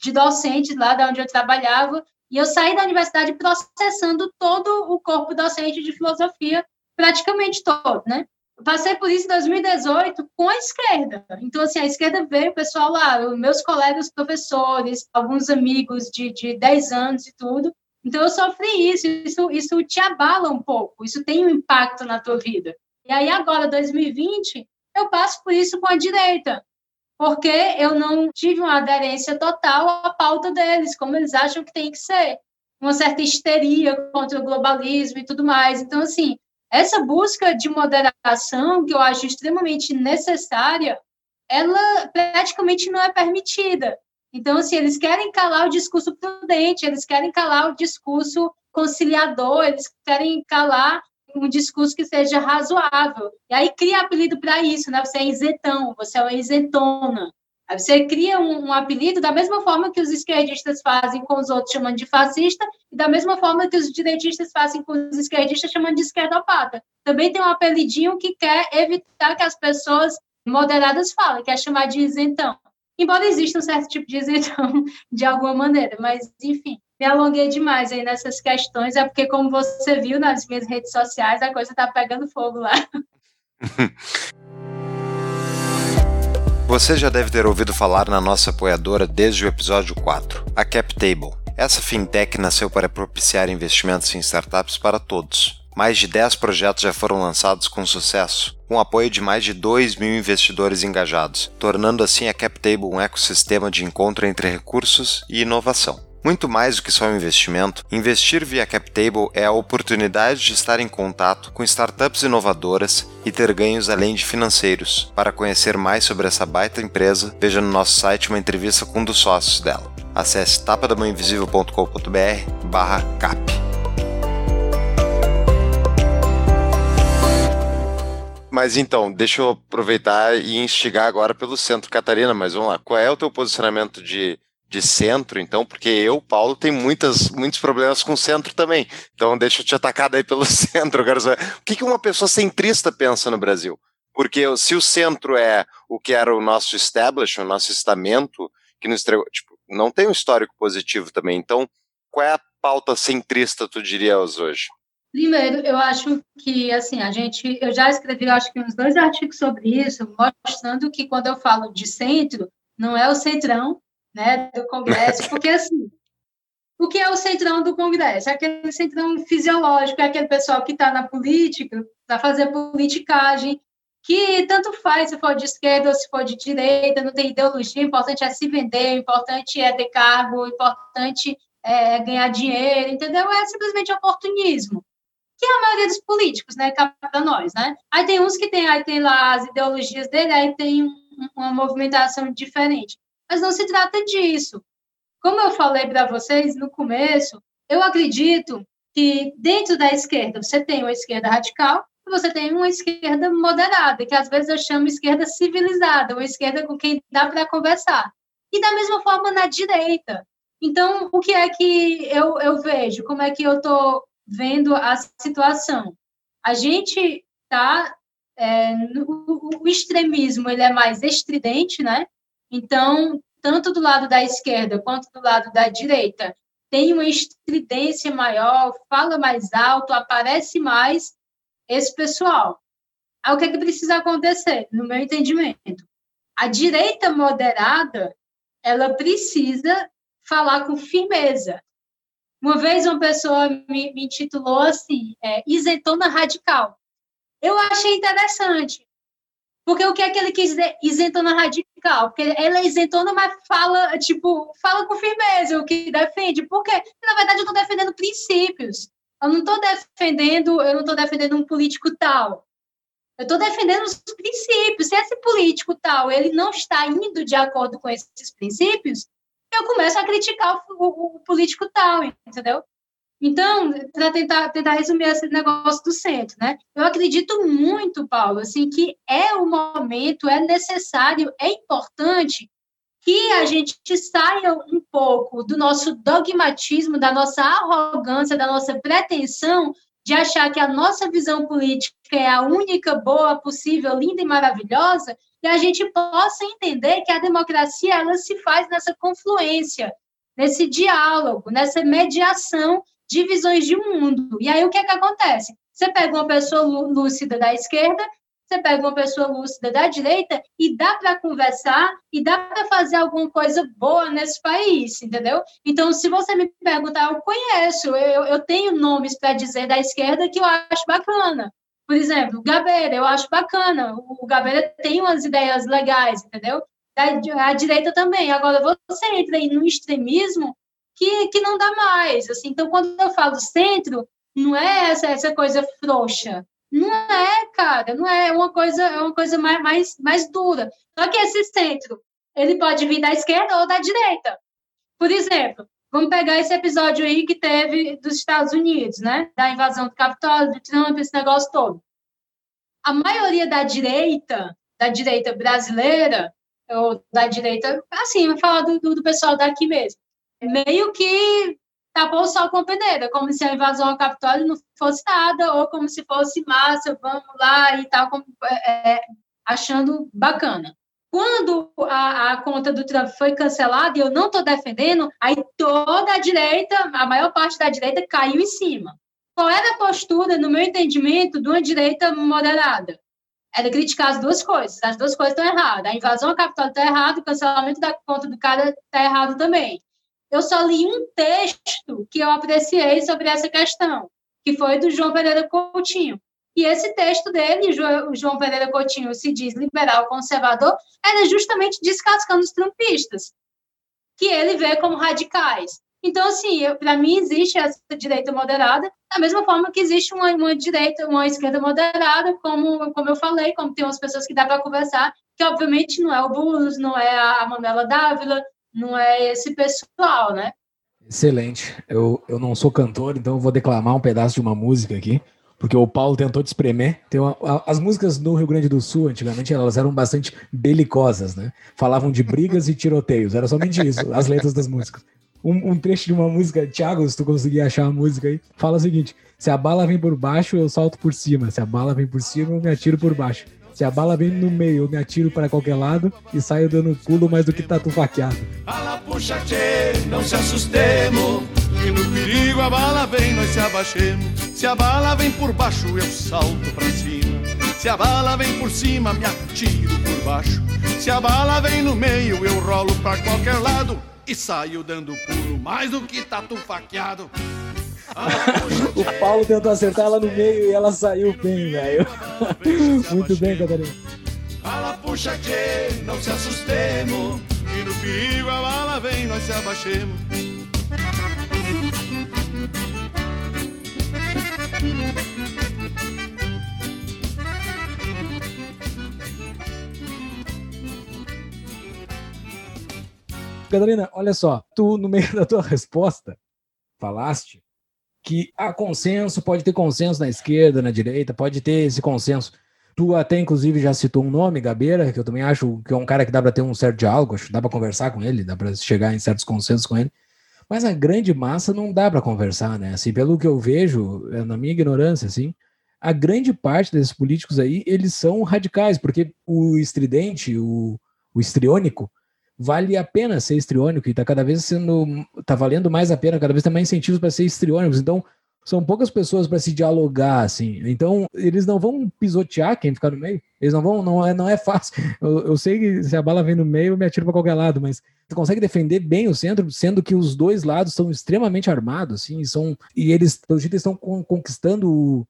Speaker 3: de docentes lá da onde eu trabalhava, e eu saí da universidade processando todo o corpo docente de filosofia, praticamente todo, né? Passei por isso em 2018 com a esquerda. Então, assim, a esquerda veio, o pessoal lá, meus colegas professores, alguns amigos de, de 10 anos e tudo. Então, eu sofri isso, isso, isso te abala um pouco, isso tem um impacto na tua vida. E aí, agora, 2020, eu passo por isso com a direita, porque eu não tive uma aderência total à pauta deles, como eles acham que tem que ser. Uma certa histeria contra o globalismo e tudo mais. Então, assim, essa busca de moderação, que eu acho extremamente necessária, ela praticamente não é permitida. Então, assim, eles querem calar o discurso prudente, eles querem calar o discurso conciliador, eles querem calar um discurso que seja razoável. E aí cria apelido para isso, né? Você é isentão, você é uma isentona. Você cria um, um, apelido da mesma forma que os esquerdistas fazem com os outros chamando de fascista e da mesma forma que os direitistas fazem com os esquerdistas chamando de esquerdopata. Também tem um apelidinho que quer evitar que as pessoas moderadas falem, quer chamar de isentão. Embora exista um certo tipo de isentão de alguma maneira, mas enfim me alonguei demais aí nessas questões, é porque, como você viu nas minhas redes sociais, a coisa tá pegando fogo lá.
Speaker 2: Você já deve ter ouvido falar na nossa apoiadora desde o episódio 4, a CapTable. Essa fintech nasceu para propiciar investimentos em startups para todos. Mais de 10 projetos já foram lançados com sucesso, com apoio de mais de 2 mil investidores engajados, tornando assim a CapTable um ecossistema de encontro entre recursos e inovação. Muito mais do que só um investimento, investir via CapTable é a oportunidade de estar em contato com startups inovadoras e ter ganhos além de financeiros. Para conhecer mais sobre essa baita empresa, veja no nosso site uma entrevista com um dos sócios dela. Acesse tapadamãoinvisível.com.br barra cap. Mas então, deixa eu aproveitar e instigar agora pelo centro, Catarina, mas vamos lá. Qual é o teu posicionamento de de centro, então, porque eu, Paulo, tenho muitas, muitos problemas com centro também. Então, deixa eu te atacar daí pelo centro. Eu quero saber, o que, uma pessoa centrista pensa no Brasil? Porque se o centro é o que era o nosso establishment, o nosso estamento, que nos tipo, não tem um histórico positivo também. Então, qual é a pauta centrista, tu dirias hoje?
Speaker 3: Primeiro, eu acho que, assim, a gente, eu já escrevi, acho que uns dois artigos sobre isso, mostrando que quando eu falo de centro, não é o centrão, né, do Congresso, porque assim, o que é o centrão do Congresso? É aquele centrão fisiológico, é aquele pessoal que está na política, para fazer politicagem, que tanto faz se for de esquerda ou se for de direita, não tem ideologia, o importante é se vender, o importante é ter cargo, o importante é ganhar dinheiro, entendeu? É simplesmente oportunismo. Que é a maioria dos políticos, né, para nós, né? Aí tem uns que tem, aí tem lá as ideologias dele, aí tem um, uma movimentação diferente mas não se trata disso. Como eu falei para vocês no começo, eu acredito que dentro da esquerda você tem uma esquerda radical e você tem uma esquerda moderada, que às vezes eu chamo esquerda civilizada, uma esquerda com quem dá para conversar. E da mesma forma na direita. Então, o que é que eu, eu vejo? Como é que eu estou vendo a situação? A gente está. É, o, o extremismo ele é mais estridente, né? Então, tanto do lado da esquerda quanto do lado da direita, tem uma estridência maior, fala mais alto, aparece mais esse pessoal. Aí o que, é que precisa acontecer, no meu entendimento? A direita moderada, ela precisa falar com firmeza. Uma vez uma pessoa me, me intitulou assim, é, isentona radical. Eu achei interessante, porque o que é que ele quis dizer isentona radical? Porque ela é isentona, mas fala, tipo, fala com firmeza o que defende. Porque, na verdade, eu estou defendendo princípios. Eu não estou defendendo, eu não estou defendendo um político tal. Eu estou defendendo os princípios. Se esse político tal, ele não está indo de acordo com esses princípios, eu começo a criticar o, o, o político tal, entendeu? Então, para tentar, tentar resumir esse negócio do centro, né? Eu acredito muito, Paulo, assim, que é o momento, é necessário, é importante que a gente saia um pouco do nosso dogmatismo, da nossa arrogância, da nossa pretensão de achar que a nossa visão política é a única boa, possível, linda e maravilhosa, e a gente possa entender que a democracia ela se faz nessa confluência, nesse diálogo, nessa mediação de visões de mundo. E aí o que é que acontece? Você pega uma pessoa lúcida da esquerda, você pega uma pessoa lúcida da direita e dá para conversar e dá para fazer alguma coisa boa nesse país, entendeu? Então, se você me perguntar, eu conheço, eu, eu tenho nomes para dizer da esquerda que eu acho bacana. Por exemplo, Gabeira, eu acho bacana. O Gabeira tem umas ideias legais, entendeu? A direita também. Agora, você entra aí no extremismo, que, que não dá mais. Assim. Então, quando eu falo centro, não é essa, essa coisa frouxa. Não é, cara, não é, é uma coisa, é uma coisa mais, mais, mais dura. Só que esse centro, ele pode vir da esquerda ou da direita. Por exemplo, vamos pegar esse episódio aí que teve dos Estados Unidos, né? Da invasão do Capitólio, do Trump, esse negócio todo. A maioria da direita, da direita brasileira, ou da direita, assim, vou falar do, do pessoal daqui mesmo, meio que tapou o sol com a peneira, como se a invasão ao Capitólio não fosse nada, ou como se fosse massa, vamos lá e tal, como, é, é achando bacana. Quando a, a, conta do Trump foi cancelada, e eu não estou defendendo, aí toda a direita, a maior parte da direita caiu em cima. Qual era a postura, no meu entendimento, de uma direita moderada? Era criticar as duas coisas. As duas coisas estão erradas. A invasão ao Capitólio está errado, o cancelamento da conta do cara está errado também eu só li um texto que eu apreciei sobre essa questão, que foi do João Pereira Coutinho. E esse texto dele, João Pereira Coutinho se diz liberal conservador, era justamente descascando os trumpistas, que ele vê como radicais. Então, assim, para mim existe essa direita moderada, da mesma forma que existe uma, uma direita, uma esquerda moderada, como, como eu falei, como tem umas pessoas que dá para conversar, que obviamente não é o Boulos, não é a Manuela Dávila, não é esse pessoal, né?
Speaker 1: Excelente. Eu, eu não sou cantor, então eu vou declamar um pedaço de uma música aqui, porque o Paulo tentou te espremer. Tem uma, a- as músicas no Rio Grande do Sul, antigamente, elas eram bastante belicosas, né? Falavam de brigas e tiroteios, era somente isso, as letras das músicas. Um, um trecho de uma música, Thiago, se tu conseguir achar a música aí, fala o seguinte: se a bala vem por baixo, eu salto por cima. Se a bala vem por cima, eu me atiro por baixo. Se a bala vem no meio, eu me atiro para qualquer lado e saio dando pulo mais do que tatu faqueado.
Speaker 6: Fala, puxa, tchê, não se assustemos. Que no perigo a bala vem, nós se abaixemos. Se a bala vem por baixo, eu salto pra cima. Se a bala vem por cima, me atiro por baixo. Se a bala vem no meio, eu rolo pra qualquer lado. E saio dando pulo mais do que tatu faqueado.
Speaker 1: O Paulo tentou acertar ela no meio e ela saiu bem, velho. Muito bem, Catarina.
Speaker 6: Fala, puxa, tchê, não se assustemos. Que no perigo a bala vem, nós se abaixemos.
Speaker 1: Catarina, olha só, tu no meio da tua resposta falaste que há consenso, pode ter consenso na esquerda, na direita, pode ter esse consenso. Tu até inclusive já citou um nome, Gabeira, que eu também acho que é um cara que dá para ter um certo diálogo, acho que dá para conversar com ele, dá para chegar em certos consensos com ele. Mas a grande massa não dá para conversar, né? Assim, pelo que eu vejo, é, na minha ignorância, assim, a grande parte desses políticos aí, eles são radicais, porque o estridente, o, o vale a pena ser estriônico e tá cada vez sendo, tá valendo mais a pena, cada vez tem mais incentivos para ser estriônicos. Então, são poucas pessoas para se dialogar, assim. Então, eles não vão pisotear quem ficar no meio. Eles não vão, não é, não é fácil. Eu, eu sei que se a bala vem no meio, eu me atiro para qualquer lado, mas você consegue defender bem o centro, sendo que os dois lados são extremamente armados, assim, e são e eles, pelo jeito, estão con- conquistando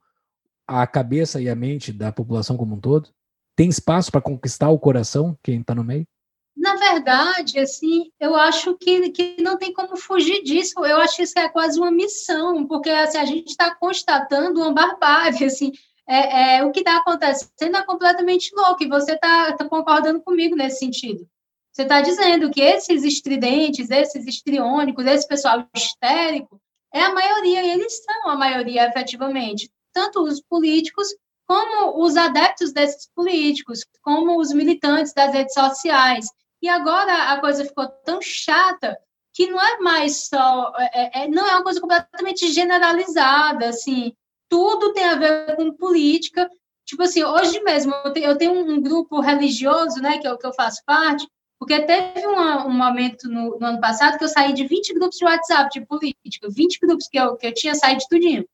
Speaker 1: a cabeça e a mente da população como um todo. Tem espaço para conquistar o coração quem está no meio.
Speaker 3: Na verdade, assim, eu acho que, que não tem como fugir disso. Eu acho que isso é quase uma missão, porque assim, a gente está constatando uma barbárie, assim. É, é, o que está acontecendo é completamente louco, e você está concordando comigo nesse sentido. Você está dizendo que esses estridentes, esses estriônicos, esse pessoal histérico, é a maioria, e eles são a maioria, efetivamente. Tanto os políticos, como os adeptos desses políticos, como os militantes das redes sociais. E agora a coisa ficou tão chata que não é mais só, é, é, não é uma coisa completamente generalizada, assim, tudo tem a ver com política. Tipo assim, hoje mesmo eu tenho, um grupo religioso, né, que eu, que eu faço parte, porque teve uma, um momento no, no ano passado que eu saí de 20 grupos de WhatsApp de política, 20 grupos que eu, que eu tinha saído de tudinho.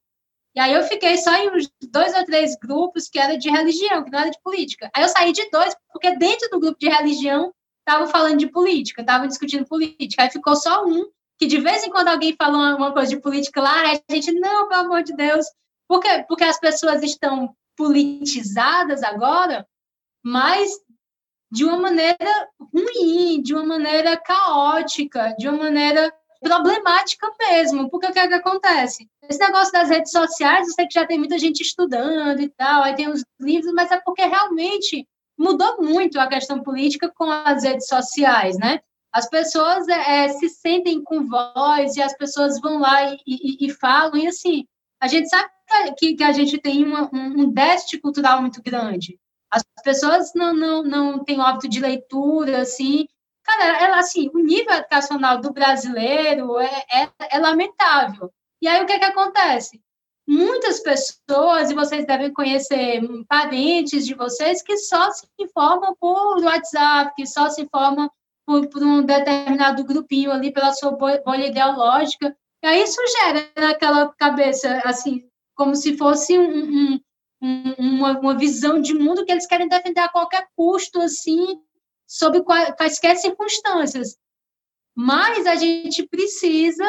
Speaker 3: E aí eu fiquei só em uns dois ou três grupos que era de religião, que não era de política. Aí eu saí de dois, porque dentro do grupo de religião estavam falando de política, estavam discutindo política. Aí ficou só um, que de vez em quando alguém fala uma, uma coisa de política lá, a gente, não, pelo amor de Deus. Por quê? Porque as pessoas estão politizadas agora, mas de uma maneira ruim, de uma maneira caótica, de uma maneira problemática mesmo. Porque o que, é que acontece? Esse negócio das redes sociais, eu sei que já tem muita gente estudando e tal, aí tem os livros, mas é porque realmente mudou muito a questão política com as redes sociais, né? As pessoas é, se sentem com voz e as pessoas vão lá e, e, e falam, e assim, a gente sabe que, que a gente tem uma, um, um déficit cultural muito grande. As pessoas não, não, não têm hábito de leitura, assim. Cara, ela, assim, o nível educacional do brasileiro é, é, é lamentável. E aí, o que, é que acontece? Muitas pessoas, e vocês devem conhecer parentes de vocês, que só se informam por WhatsApp, que só se informam por, por um determinado grupinho ali, pela sua bolha ideológica. E aí isso gera naquela cabeça, assim, como se fosse um, um, uma, uma visão de mundo que eles querem defender a qualquer custo, assim, sob quaisquer circunstâncias. Mas a gente precisa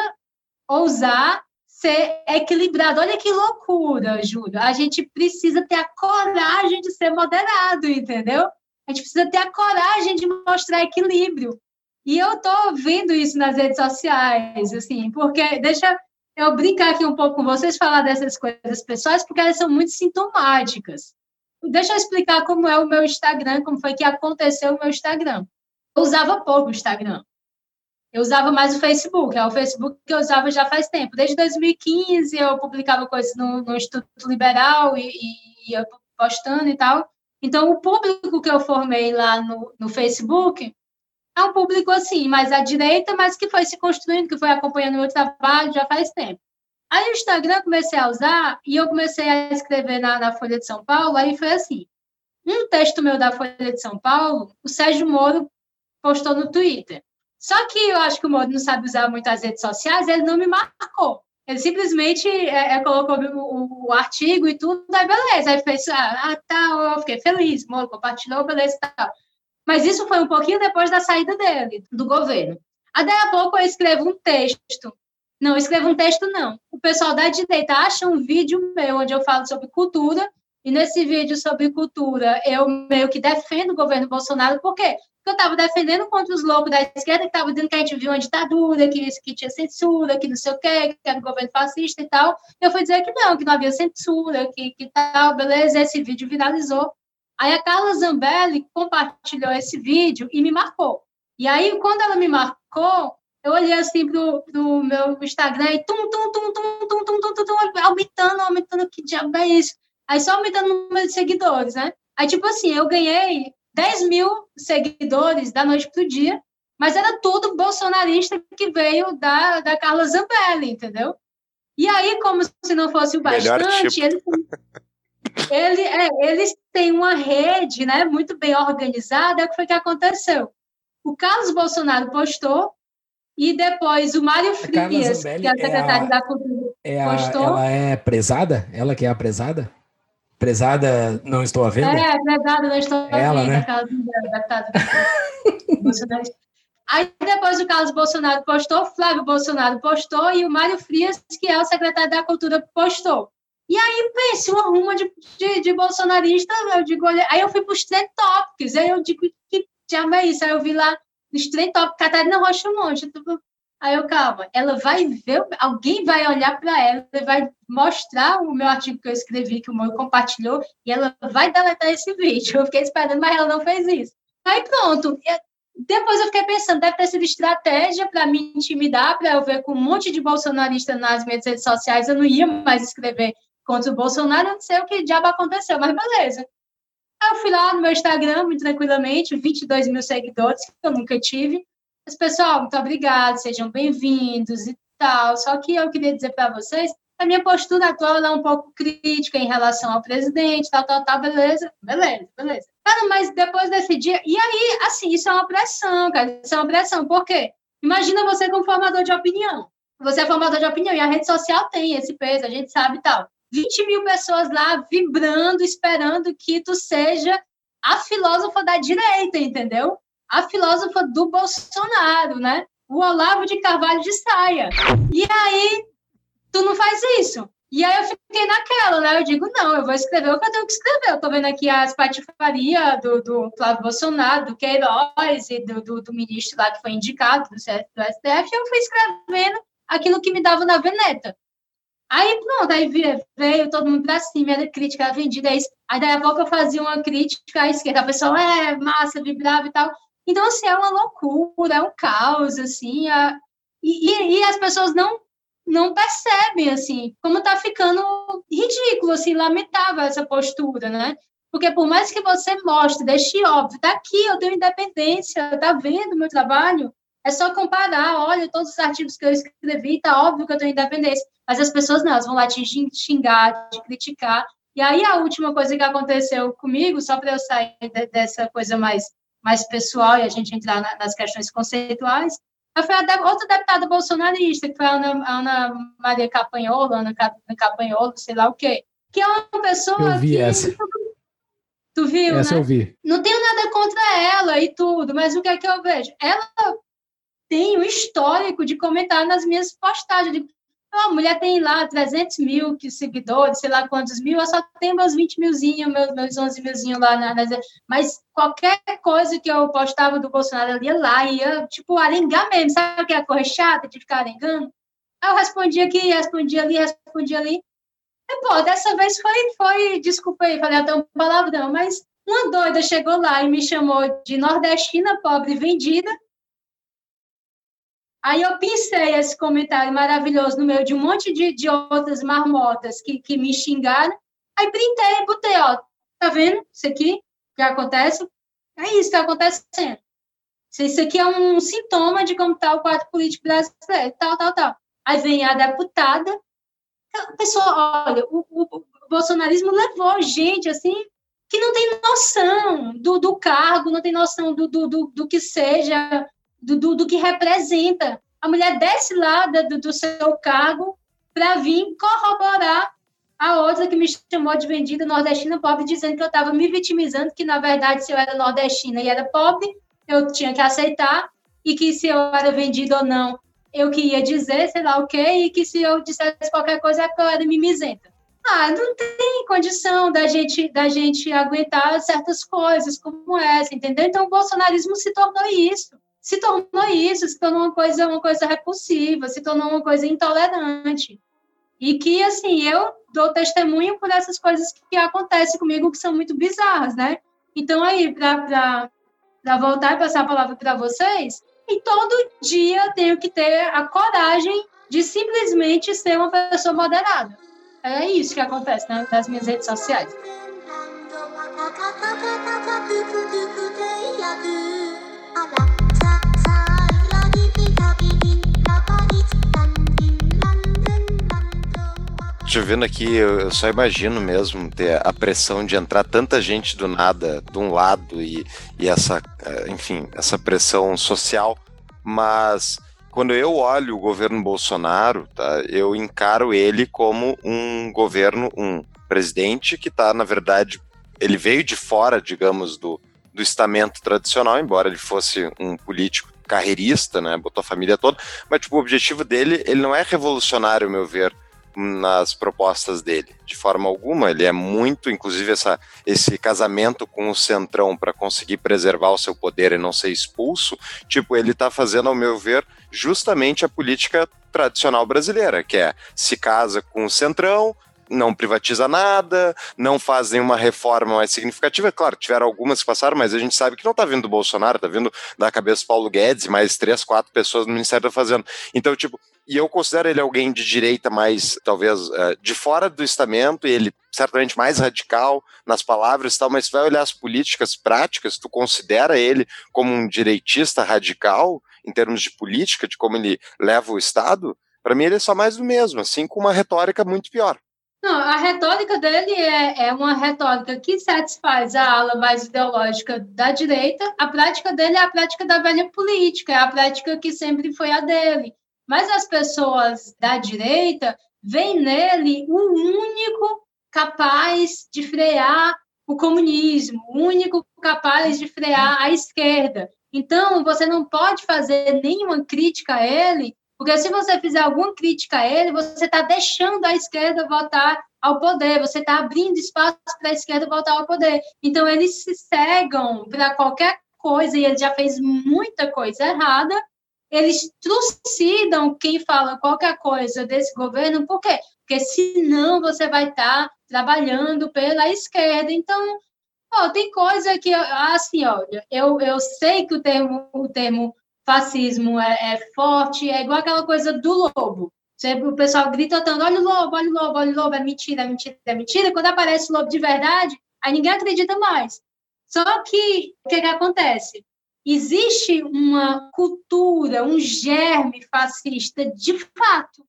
Speaker 3: ousar ser equilibrado. Olha que loucura, Júlio. A gente precisa ter a coragem de ser moderado, entendeu? A gente precisa ter a coragem de mostrar equilíbrio. E eu estou vendo isso nas redes sociais, assim, porque deixa eu brincar aqui um pouco com vocês, falar dessas coisas pessoais, porque elas são muito sintomáticas. Deixa eu explicar como é o meu Instagram, como foi que aconteceu o meu Instagram. Eu usava pouco o Instagram. Eu usava mais o Facebook, é o Facebook que eu usava já faz tempo. Desde 2015 eu publicava coisas no, no Instituto Liberal e, e ia postando e tal. Então, o público que eu formei lá no, no Facebook é um público assim, mais à direita, mas que foi se construindo, que foi acompanhando o meu trabalho já faz tempo. Aí o Instagram eu comecei a usar e eu comecei a escrever na, na Folha de São Paulo, aí foi assim, um texto meu da Folha de São Paulo, o Sérgio Moro postou no Twitter. Só que eu acho que o Moro não sabe usar muito as redes sociais, ele não me marcou. Ele simplesmente é, é, colocou o, o, artigo e tudo, aí beleza. Aí fez, ah, tá, eu fiquei feliz, Moro compartilhou, beleza, tal. Mas isso foi um pouquinho depois da saída dele, do governo. Aí, daí a pouco, eu escrevo um texto. Não, escrevo um texto, não. O pessoal da direita acha um vídeo meu onde eu falo sobre cultura, e nesse vídeo sobre cultura, eu meio que defendo o governo Bolsonaro, por quê? Porque eu estava defendendo contra os loucos da esquerda, que estavam dizendo que a gente viu uma ditadura, que, que tinha censura, que não sei o quê, que era um governo fascista e tal. Eu fui dizer que não, que não havia censura, que, que tal, beleza, esse vídeo viralizou. Aí a Carla Zambelli compartilhou esse vídeo e me marcou. E aí, quando ela me marcou, eu olhei assim pro, pro meu Instagram e tum, tum, tum, tum, tum, tum, tum, tum, tum, aumentando, aumentando, que diabo é isso? Aí só aumentando o número de seguidores, né? Aí, tipo assim, eu ganhei 10 mil seguidores da noite pro dia, mas era tudo bolsonarista que veio da, da Carla Zambelli, entendeu? E aí, como se não fosse o bastante, tipo. ele, ele, é, eles têm uma rede né, muito bem organizada. O que foi que aconteceu? O Carlos Bolsonaro postou e depois o Mário Frias, que é a secretária é a, da Cultura,
Speaker 1: é a, postou. Ela é presada? Ela que é a presada? Prezada, não estou a ver?
Speaker 3: É, prezada, não estou a
Speaker 1: Ela, né?
Speaker 3: Bolsonaro. Aí depois o Carlos Bolsonaro postou, Flávio Bolsonaro postou e o Mário Frias, que é o secretário da Cultura, postou. E aí, pense, uma ruma de, de, de bolsonarista, eu digo, olha, aí eu fui para os trend topics, aí eu digo, que diabo é isso? Aí eu vi lá nos trend topics, Catarina Rocha Monte, Aí eu, calma, ela vai ver, alguém vai olhar para ela, vai mostrar o meu artigo que eu escrevi, que o Moro compartilhou, e ela vai deletar esse vídeo. Eu fiquei esperando, mas ela não fez isso. Aí pronto. Depois eu fiquei pensando, deve ter sido estratégia para me intimidar, para eu ver com um monte de bolsonarista nas minhas redes sociais, eu não ia mais escrever contra o Bolsonaro, eu não sei o que diabo aconteceu, mas beleza. Aí eu fui lá no meu Instagram, muito tranquilamente, 22 mil seguidores, que eu nunca tive. Mas, pessoal, muito obrigado, sejam bem-vindos e tal. Só que eu queria dizer para vocês, a minha postura atual é um pouco crítica em relação ao presidente, tal, tal, tal, beleza, beleza, beleza. Cara, mas depois desse dia, e aí, assim, isso é uma pressão, cara, isso é uma pressão, por quê? Imagina você como formador de opinião. Você é formador de opinião e a rede social tem esse peso, a gente sabe e tal. 20 mil pessoas lá vibrando, esperando que tu seja a filósofa da direita, entendeu? A filósofa do Bolsonaro, né? O Olavo de Carvalho de Saia. E aí, tu não faz isso. E aí eu fiquei naquela, né? Eu digo, não, eu vou escrever o que eu tenho que escrever. Eu tô vendo aqui as patifarias do, do Flávio Bolsonaro, do Queiroz e do, do, do, ministro lá que foi indicado do, STF, eu fui escrevendo aquilo que me dava na veneta. Aí, pronto, aí veio, todo mundo pra cima, era crítica, era vendida, aí, aí daí a pouco eu fazia uma crítica à esquerda, a pessoa, é, massa, vibrava e tal. Então, assim, é uma loucura, é um caos, assim, a, e, e, as pessoas não não percebem, assim, como está ficando ridículo, assim, lamentável essa postura, né? Porque por mais que você mostre, deixe óbvio, tá aqui, eu tenho independência, tá vendo meu trabalho, é só comparar, olha, todos os artigos que eu escrevi, tá óbvio que eu tenho independência. Mas as pessoas não, elas vão lá te xingar, te criticar. E aí a última coisa que aconteceu comigo, só para eu sair dessa coisa mais mais pessoal e a gente entrar na, nas questões conceituais, foi a outra deputada bolsonarista, que foi a Ana, Ana Maria Capanholo, Ana Capanholo, sei lá o quê, que é uma pessoa
Speaker 1: eu vi
Speaker 3: que...
Speaker 1: Essa.
Speaker 3: Tu viu,
Speaker 1: essa
Speaker 3: né?
Speaker 1: eu vi.
Speaker 3: Não tenho nada contra ela e tudo, mas o que é que eu vejo? Ela tem um histórico de comentar nas minhas postagens. De, Então, mulher tem lá 300 mil seguidores, sei lá quantos mil, eu só tenho meus 20 milzinho, meus, meus 11 milzinho lá. Na, nas- mas qualquer coisa que eu postava do Bolsonaro, eu ia lá ia, tipo, arengar mesmo. Sabe que é a correr chata de ficar arengando? Aí eu respondia aqui, respondia ali, respondia ali. E, pô, dessa vez foi, foi desculpa aí, falei até um palavrão, mas uma doida chegou lá e me chamou de nordestina pobre vendida. Aí eu pensei esse comentário maravilhoso no meio de um monte de, de outras marmotas que, que me xingaram. Aí printei botei, ó, tá vendo isso aqui que acontece? É isso que está acontecendo. Isso aqui é um sintoma de como está o quadro político brasileiro, tal, tal, tal. Aí vem a deputada, a pessoa, olha, o, o, o bolsonarismo levou gente, assim, que não tem noção do, do cargo, não tem noção do, do, do, do que seja, do, do, do que representa. A mulher desce lá do, do seu cargo para vir corroborar a outra que me chamou de vendida nordestina pobre, dizendo que eu estava me vitimizando, que na verdade, se eu era nordestina e era pobre, eu tinha que aceitar, e que se eu era vendida ou não, eu que ia dizer, sei lá o quê, e que se eu dissesse qualquer coisa é eu era mimizenta. Ah, não tem condição da gente, da gente aguentar certas coisas como essa, entendeu? Então o bolsonarismo se tornou isso. Se tornou isso, se tornou uma coisa, uma coisa repulsiva, se tornou uma coisa intolerante. E que, assim, eu dou testemunho por essas coisas que acontecem comigo, que são muito bizarras, né? Então, aí, para voltar e passar a palavra para vocês, e todo dia eu tenho que ter a coragem de simplesmente ser uma pessoa moderada. É isso que acontece né, nas minhas redes sociais.
Speaker 2: Te vendo aqui, eu eu só imagino mesmo ter a pressão de entrar tanta gente do nada de um lado e, e essa, eh, enfim, essa pressão social. Mas quando eu olho o governo Bolsonaro, tá, eu encaro ele como um governo, um presidente que está, na verdade, ele veio de fora, digamos, do, do estamento tradicional, embora ele fosse um político carreirista, né, botou a família toda, mas tipo, o objetivo dele, ele não é revolucionário, ao meu ver, nas propostas dele, de forma alguma. Ele é muito, inclusive, essa, esse casamento com o Centrão para conseguir preservar o seu poder e não ser expulso. Tipo, ele está fazendo, ao meu ver, justamente a política tradicional brasileira, que é se casa com o Centrão, não privatiza nada, não faz nenhuma reforma mais significativa. Claro, tiveram algumas que passaram, mas a gente sabe que não está vindo do Bolsonaro, está vindo da cabeça do Paulo Guedes mais três, quatro pessoas no Ministério da Fazenda. Então, tipo, e eu considero ele alguém de direita mais, talvez, eh, de fora do estamento, ele certamente mais radical nas palavras e tal, mas se vai olhar as políticas práticas, tu considera ele como um direitista radical em termos de política, de como ele leva o Estado? Para mim ele é só mais do mesmo, assim, com uma retórica muito pior.
Speaker 3: Não, a retórica dele é, é uma retórica que satisfaz a ala mais ideológica da direita. A prática dele é a prática da velha política, é a prática que sempre foi a dele. Mas as pessoas da direita veem nele o único capaz de frear o comunismo, o único capaz de frear a esquerda. Então, você não pode fazer nenhuma crítica a ele, porque se você fizer alguma crítica a ele, você está deixando a esquerda voltar ao poder, você está abrindo espaço para a esquerda voltar ao poder. Então, eles se cegam para qualquer coisa, e ele já fez muita coisa errada, eles trucidam quem fala qualquer coisa desse governo, por quê? Porque senão você vai estar trabalhando pela esquerda. Então, ó, tem coisa que, assim, olha, eu, eu sei que o termo, o termo fascismo é, é forte, é igual aquela coisa do lobo. Sempre o pessoal grita olha o lobo, olha o lobo, olha o lobo, é mentira, é mentira, é mentira. Quando aparece o lobo de verdade, aí ninguém acredita mais. Só que, o que, que acontece? Existe uma cultura, um germe fascista de fato.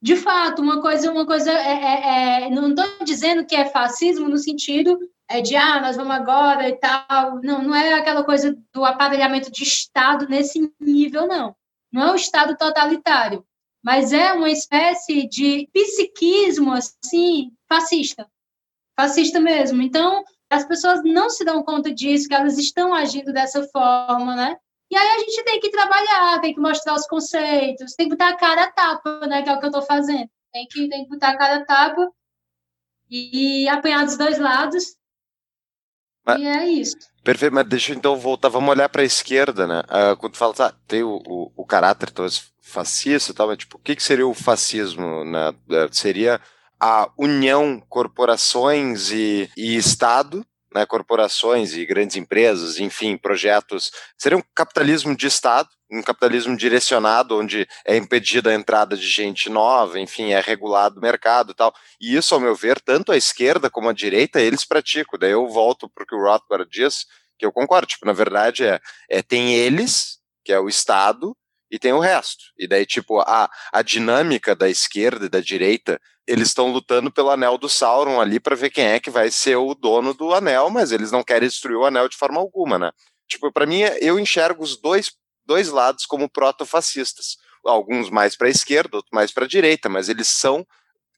Speaker 3: De fato, uma coisa, uma coisa é, é, é não estou dizendo que é fascismo no sentido é de ah, nós vamos agora e tal. Não, não é aquela coisa do aparelhamento de Estado nesse nível, não. Não é o Estado totalitário, mas é uma espécie de psiquismo assim fascista, fascista mesmo. Então as pessoas não se dão conta disso, que elas estão agindo dessa forma, né? E aí a gente tem que trabalhar, tem que mostrar os conceitos, tem que botar a cara a tapa, né? Que é o que eu estou fazendo. Tem que, tem que botar a cara a tapa e, e apanhar dos dois lados.
Speaker 2: Mas-
Speaker 3: E é isso.
Speaker 2: Perfeito, mas deixa eu então voltar, vamos olhar para a esquerda, né? Ah, quando tu fala, tá, tem o, o, o caráter talvez fascista e tal, mas tipo, o que, que seria o fascismo? Né? Seria a união corporações e, e Estado, né? corporações e grandes empresas, enfim, projetos. Seria um capitalismo de Estado, um capitalismo direcionado, onde é impedida a entrada de gente nova, enfim, é regulado o mercado e tal. E isso, ao meu ver, tanto a esquerda como a direita, eles praticam. Daí eu volto para o que o Rothbard diz, que eu concordo. Tipo, na verdade, é, é tem eles, que é o Estado, e tem o resto. E daí, tipo, a, a dinâmica da esquerda e da direita, eles estão lutando pelo anel do Sauron ali para ver quem é que vai ser o dono do anel, mas eles não querem destruir o anel de forma alguma, né? Tipo, para mim, eu enxergo os dois, dois lados como proto-fascistas. Alguns mais para a esquerda, outros mais para a direita, mas eles são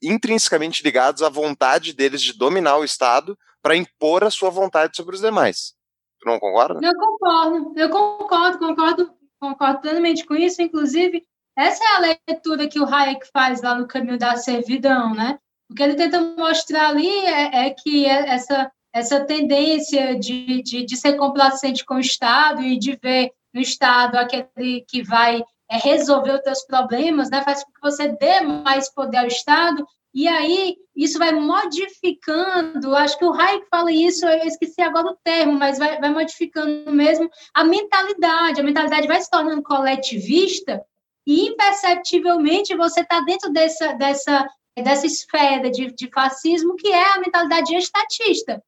Speaker 2: intrinsecamente ligados à vontade deles de dominar o Estado para impor a sua vontade sobre os demais. Tu não concorda?
Speaker 3: Eu concordo, eu concordo, concordo, concordo plenamente com isso. Inclusive, essa é a leitura que o Hayek faz lá no Caminho da Servidão, né? O que ele tenta mostrar ali é, é que essa, essa tendência de, de, de ser complacente com o Estado e de ver no Estado aquele que vai é, resolver os teus problemas, né? Faz com que você dê mais poder ao Estado e aí isso vai modificando, acho que o Hayek fala isso, eu esqueci agora o termo, mas vai, vai modificando mesmo a mentalidade, a mentalidade vai se tornando coletivista e imperceptivelmente você está dentro dessa, dessa, dessa esfera de, de fascismo que é a mentalidade estatista,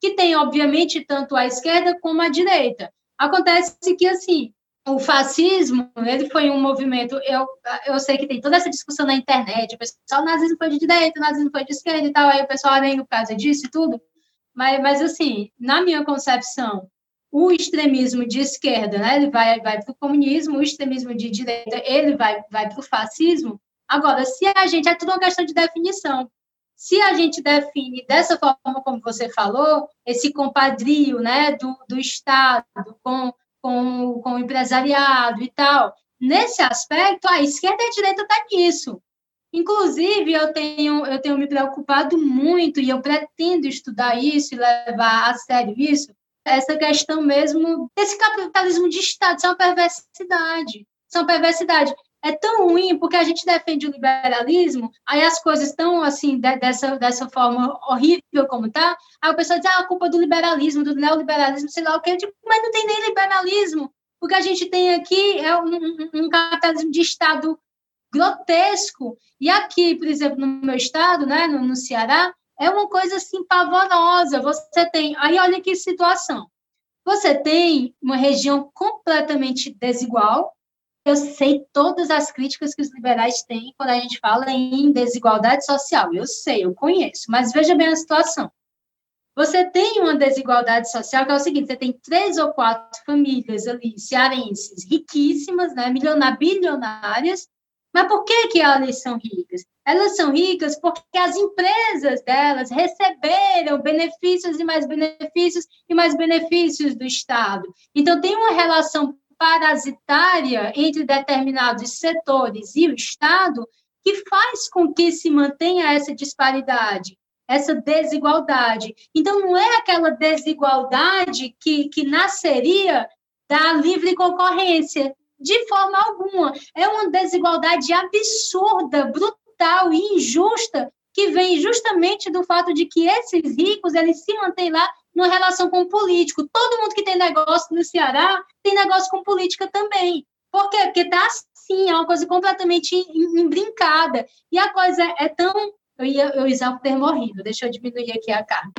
Speaker 3: que tem, obviamente, tanto a esquerda como a direita. Acontece que, assim, o fascismo, ele foi um movimento, eu, eu sei que tem toda essa discussão na internet, o pessoal, o nazismo foi de direita, o nazismo foi de esquerda e tal, aí o pessoal nem por causa disso e tudo, mas, mas assim, na minha concepção, o extremismo de esquerda, né, ele vai, vai para o comunismo, o extremismo de direita, ele vai, vai para o fascismo. Agora, se a gente, é tudo uma questão de definição, se a gente define dessa forma como você falou, esse compadrio, né, do, do Estado com com, com o empresariado e tal. Nesse aspecto, a esquerda e a direita está nisso. Inclusive, eu tenho, eu tenho me preocupado muito e eu pretendo estudar isso e levar a sério isso, essa questão mesmo desse capitalismo de Estado, isso é uma perversidade. Isso é uma perversidade. É tão ruim porque a gente defende o liberalismo, aí as coisas estão assim, de, dessa, dessa forma horrível como tá, aí o pessoal diz, ah, a culpa é do liberalismo, do neoliberalismo, sei lá o que, eu digo, mas não tem nem liberalismo, porque a gente tem aqui é um, um, um capitalismo de Estado grotesco, e aqui, por exemplo, no meu estado, né, no, no Ceará, é uma coisa assim pavorosa, você tem, aí olha que situação, você tem uma região completamente desigual, eu sei todas as críticas que os liberais têm quando a gente fala em desigualdade social. Eu sei, eu conheço, mas veja bem a situação. Você tem uma desigualdade social que é o seguinte: você tem três ou quatro famílias ali, cearenses, riquíssimas, né, milionárias, bilionárias, mas por que, que elas são ricas? Elas são ricas porque as empresas delas receberam benefícios e mais benefícios e mais benefícios do Estado. Então, tem uma relação parasitária entre determinados setores e o Estado que faz com que se mantenha essa disparidade, essa desigualdade. Então, não é aquela desigualdade que, que nasceria da livre concorrência, de forma alguma. É uma desigualdade absurda, brutal e injusta que vem justamente do fato de que esses ricos eles se mantêm lá numa relação com o político. Todo mundo que tem negócio no Ceará tem negócio com política também. Por quê? Porque tá assim, é uma coisa completamente embrincada. E a coisa é tão. Eu ia eu usar o termo horrível, deixa eu diminuir aqui a carne.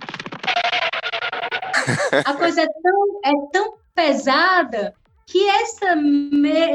Speaker 3: A coisa é tão, é tão pesada que essa,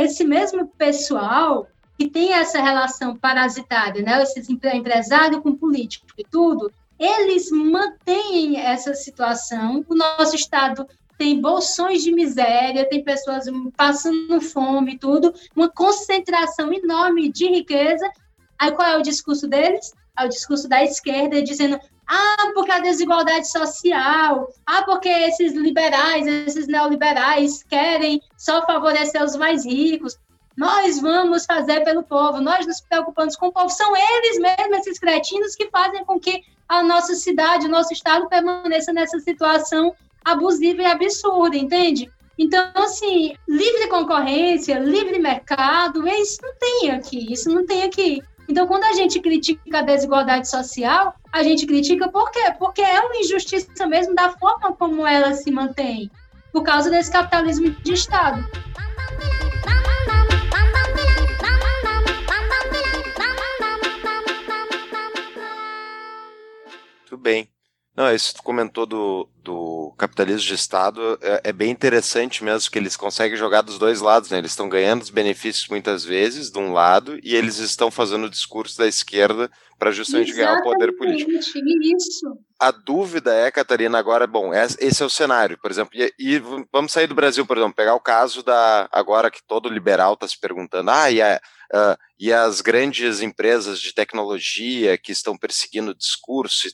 Speaker 3: esse mesmo pessoal que tem essa relação parasitária, né? Esses empresários com político e tudo, eles mantêm essa situação. O nosso Estado tem bolsões de miséria, tem pessoas passando fome e tudo, uma concentração enorme de riqueza. Aí qual é o discurso deles? É o discurso da esquerda dizendo ah, porque a desigualdade social, ah, porque esses liberais, esses neoliberais querem só favorecer os mais ricos. Nós vamos fazer pelo povo, nós nos preocupamos com o povo. São eles mesmos, esses cretinos, que fazem com que a nossa cidade, o nosso estado permaneça nessa situação abusiva e absurda, entende? Então, assim, livre concorrência, livre mercado, isso não tem aqui, isso não tem aqui. Então, quando a gente critica a desigualdade social, a gente critica por quê? Porque é uma injustiça mesmo da forma como ela se mantém, por causa desse capitalismo de Estado.
Speaker 2: Bem. Não, isso tu comentou do, do capitalismo de Estado é, é bem interessante mesmo, que eles conseguem jogar dos dois lados, né? Eles estão ganhando os benefícios muitas vezes de um lado e eles estão fazendo o discurso da esquerda para justamente ganhar o poder político.
Speaker 3: Exatamente, Isso.
Speaker 2: A dúvida é, Catarina, agora, bom, es- esse é o cenário, por exemplo, e, e vamos sair do Brasil, por exemplo, pegar o caso da, agora que todo liberal está se perguntando, ah, e, a- ah, e as grandes empresas de tecnologia que estão perseguindo o discurso, e,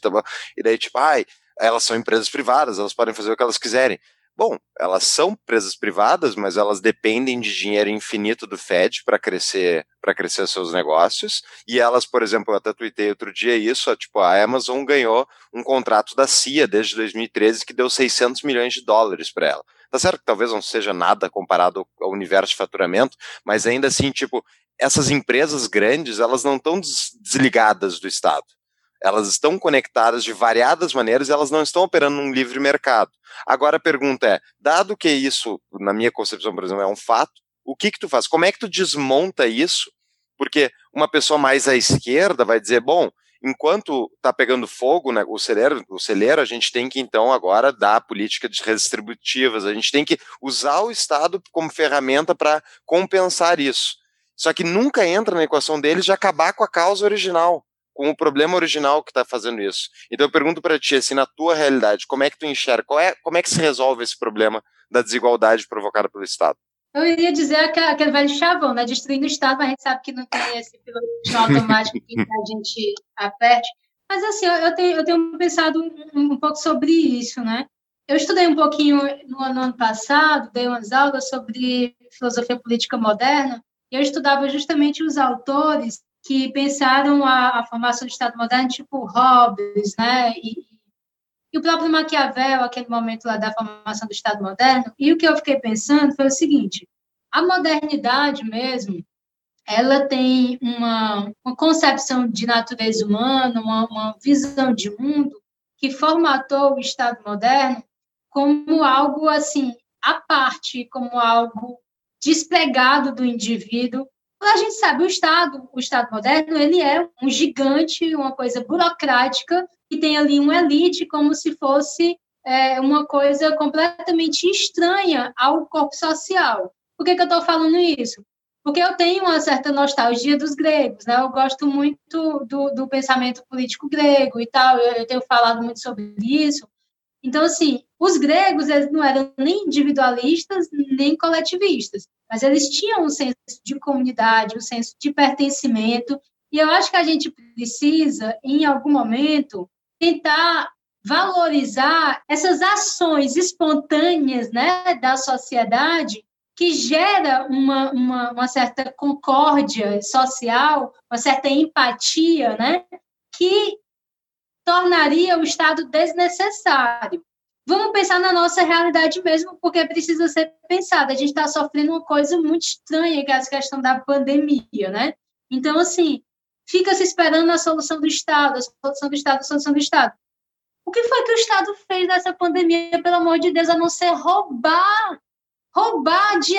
Speaker 2: e daí tipo, ai, elas são empresas privadas, elas podem fazer o que elas quiserem. Bom, elas são empresas privadas, mas elas dependem de dinheiro infinito do Fed para crescer, para crescer seus negócios. E elas, por exemplo, eu até tuitei outro dia isso, tipo, a Amazon ganhou um contrato da CIA desde 2013 que deu 600 milhões de dólares para ela. Tá certo que talvez não seja nada comparado ao- universo de faturamento, mas ainda assim, tipo, essas empresas grandes, elas não estão des- desligadas do Estado. Elas estão conectadas de variadas maneiras e elas não estão operando num livre mercado. Agora a pergunta é, dado que isso, na minha concepção, por exemplo, é um fato, o que que tu faz? Como é que tu desmonta isso? Porque uma pessoa mais à esquerda vai dizer, bom, enquanto está pegando fogo né, o, celeiro, o celeiro, a gente tem que então agora dar políticas redistributivas, a gente tem que usar o Estado como ferramenta para compensar isso. Só que nunca entra na equação deles de acabar com a causa original, com o problema original que está fazendo isso. Então eu pergunto para ti, assim, na tua realidade, como é que tu enxerga, qual é, como é que se resolve esse problema da desigualdade provocada pelo Estado?
Speaker 3: Eu iria dizer aquele, velho chavão, né? Destruindo o Estado, mas a gente sabe que não tem esse piloto automático que a gente aperte. Mas, assim, eu, tenho, eu tenho pensado um, um pouco sobre isso, né? Eu estudei um pouquinho no, no ano passado, dei umas aulas sobre filosofia política moderna, e eu estudava justamente os autores que pensaram a, a formação do Estado moderno, tipo Hobbes, né? E, e o próprio Maquiavel, aquele momento lá da formação do Estado moderno, e o que eu fiquei pensando foi o seguinte: a modernidade mesmo, ela tem uma, uma concepção de natureza humana, uma, uma visão de mundo que formatou o Estado moderno como algo assim à parte, como algo despregado do indivíduo. A gente sabe o Estado, o Estado moderno, ele é um gigante, uma coisa burocrática que tem ali uma elite como se fosse é, uma coisa completamente estranha ao corpo social. Por que, que eu estou falando isso? Porque eu tenho uma certa nostalgia dos gregos, né? Eu gosto muito do, do pensamento político grego e tal, eu, eu tenho falado muito sobre isso. Então, assim, os gregos eles não eram nem individualistas, nem coletivistas, mas eles tinham um senso de comunidade, um senso de pertencimento, e eu acho que a gente precisa, em algum momento, tentar valorizar essas ações espontâneas né, da sociedade que gera uma, uma, uma certa concórdia social, uma certa empatia, né, que tornaria o Estado desnecessário. Vamos pensar na nossa realidade mesmo, porque precisa ser pensado. A gente está sofrendo uma coisa muito estranha, que é a questão da pandemia, né? Então, assim, fica se esperando a solução do Estado, a solução do Estado, a solução do Estado. O que foi que o Estado fez nessa pandemia, pelo amor de Deus, a não ser roubar? Roubar de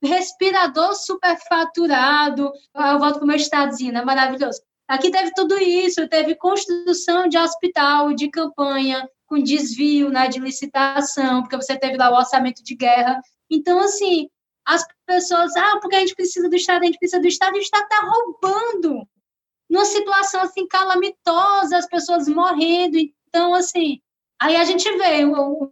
Speaker 3: respirador superfaturado. Eu volto para o meu estadozinho, né? Maravilhoso. Aqui teve tudo isso, teve construção de hospital, de campanha, com desvio né, de licitação, porque você teve lá o orçamento de guerra. Então, assim, as pessoas, ah, porque a gente precisa do Estado, a gente precisa do Estado, o Estado está roubando. Numa situação assim calamitosa, as pessoas morrendo. Então, assim, Aí a gente vê,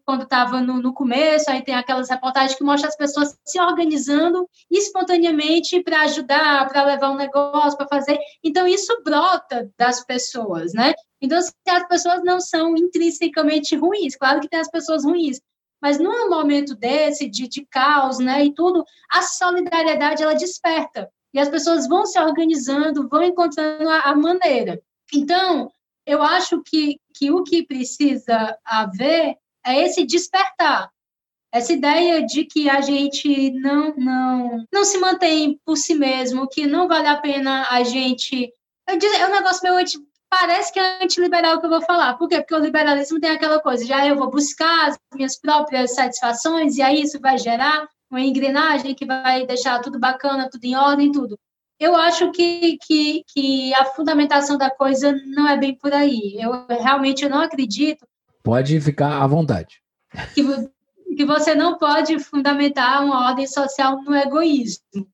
Speaker 3: quando estava no, no começo, aí tem aquelas reportagens que mostram as pessoas se organizando espontaneamente para ajudar, para levar um negócio, para fazer. Então, isso brota das pessoas, né? Então, se as pessoas não são intrinsecamente ruins, claro que tem as pessoas ruins, mas num momento desse, de, de caos, né, e tudo, a solidariedade, ela desperta. E as pessoas vão se organizando, vão encontrando a, a maneira. Então, eu acho que, que o que precisa haver é esse despertar. Essa ideia de que a gente não, não, não se mantém por si mesmo, que não vale a pena a gente. eu É um negócio meio anti, parece que é antiliberal que eu vou falar. Por quê? Porque o liberalismo tem aquela coisa, já eu vou buscar as minhas próprias satisfações, e aí isso vai gerar uma engrenagem que vai deixar tudo bacana, tudo em ordem, tudo. Eu acho que, que, que a fundamentação da coisa não é bem por aí. Eu realmente eu não acredito
Speaker 1: Pode ficar à vontade.
Speaker 3: que, que você não pode fundamentar uma ordem social no egoísmo.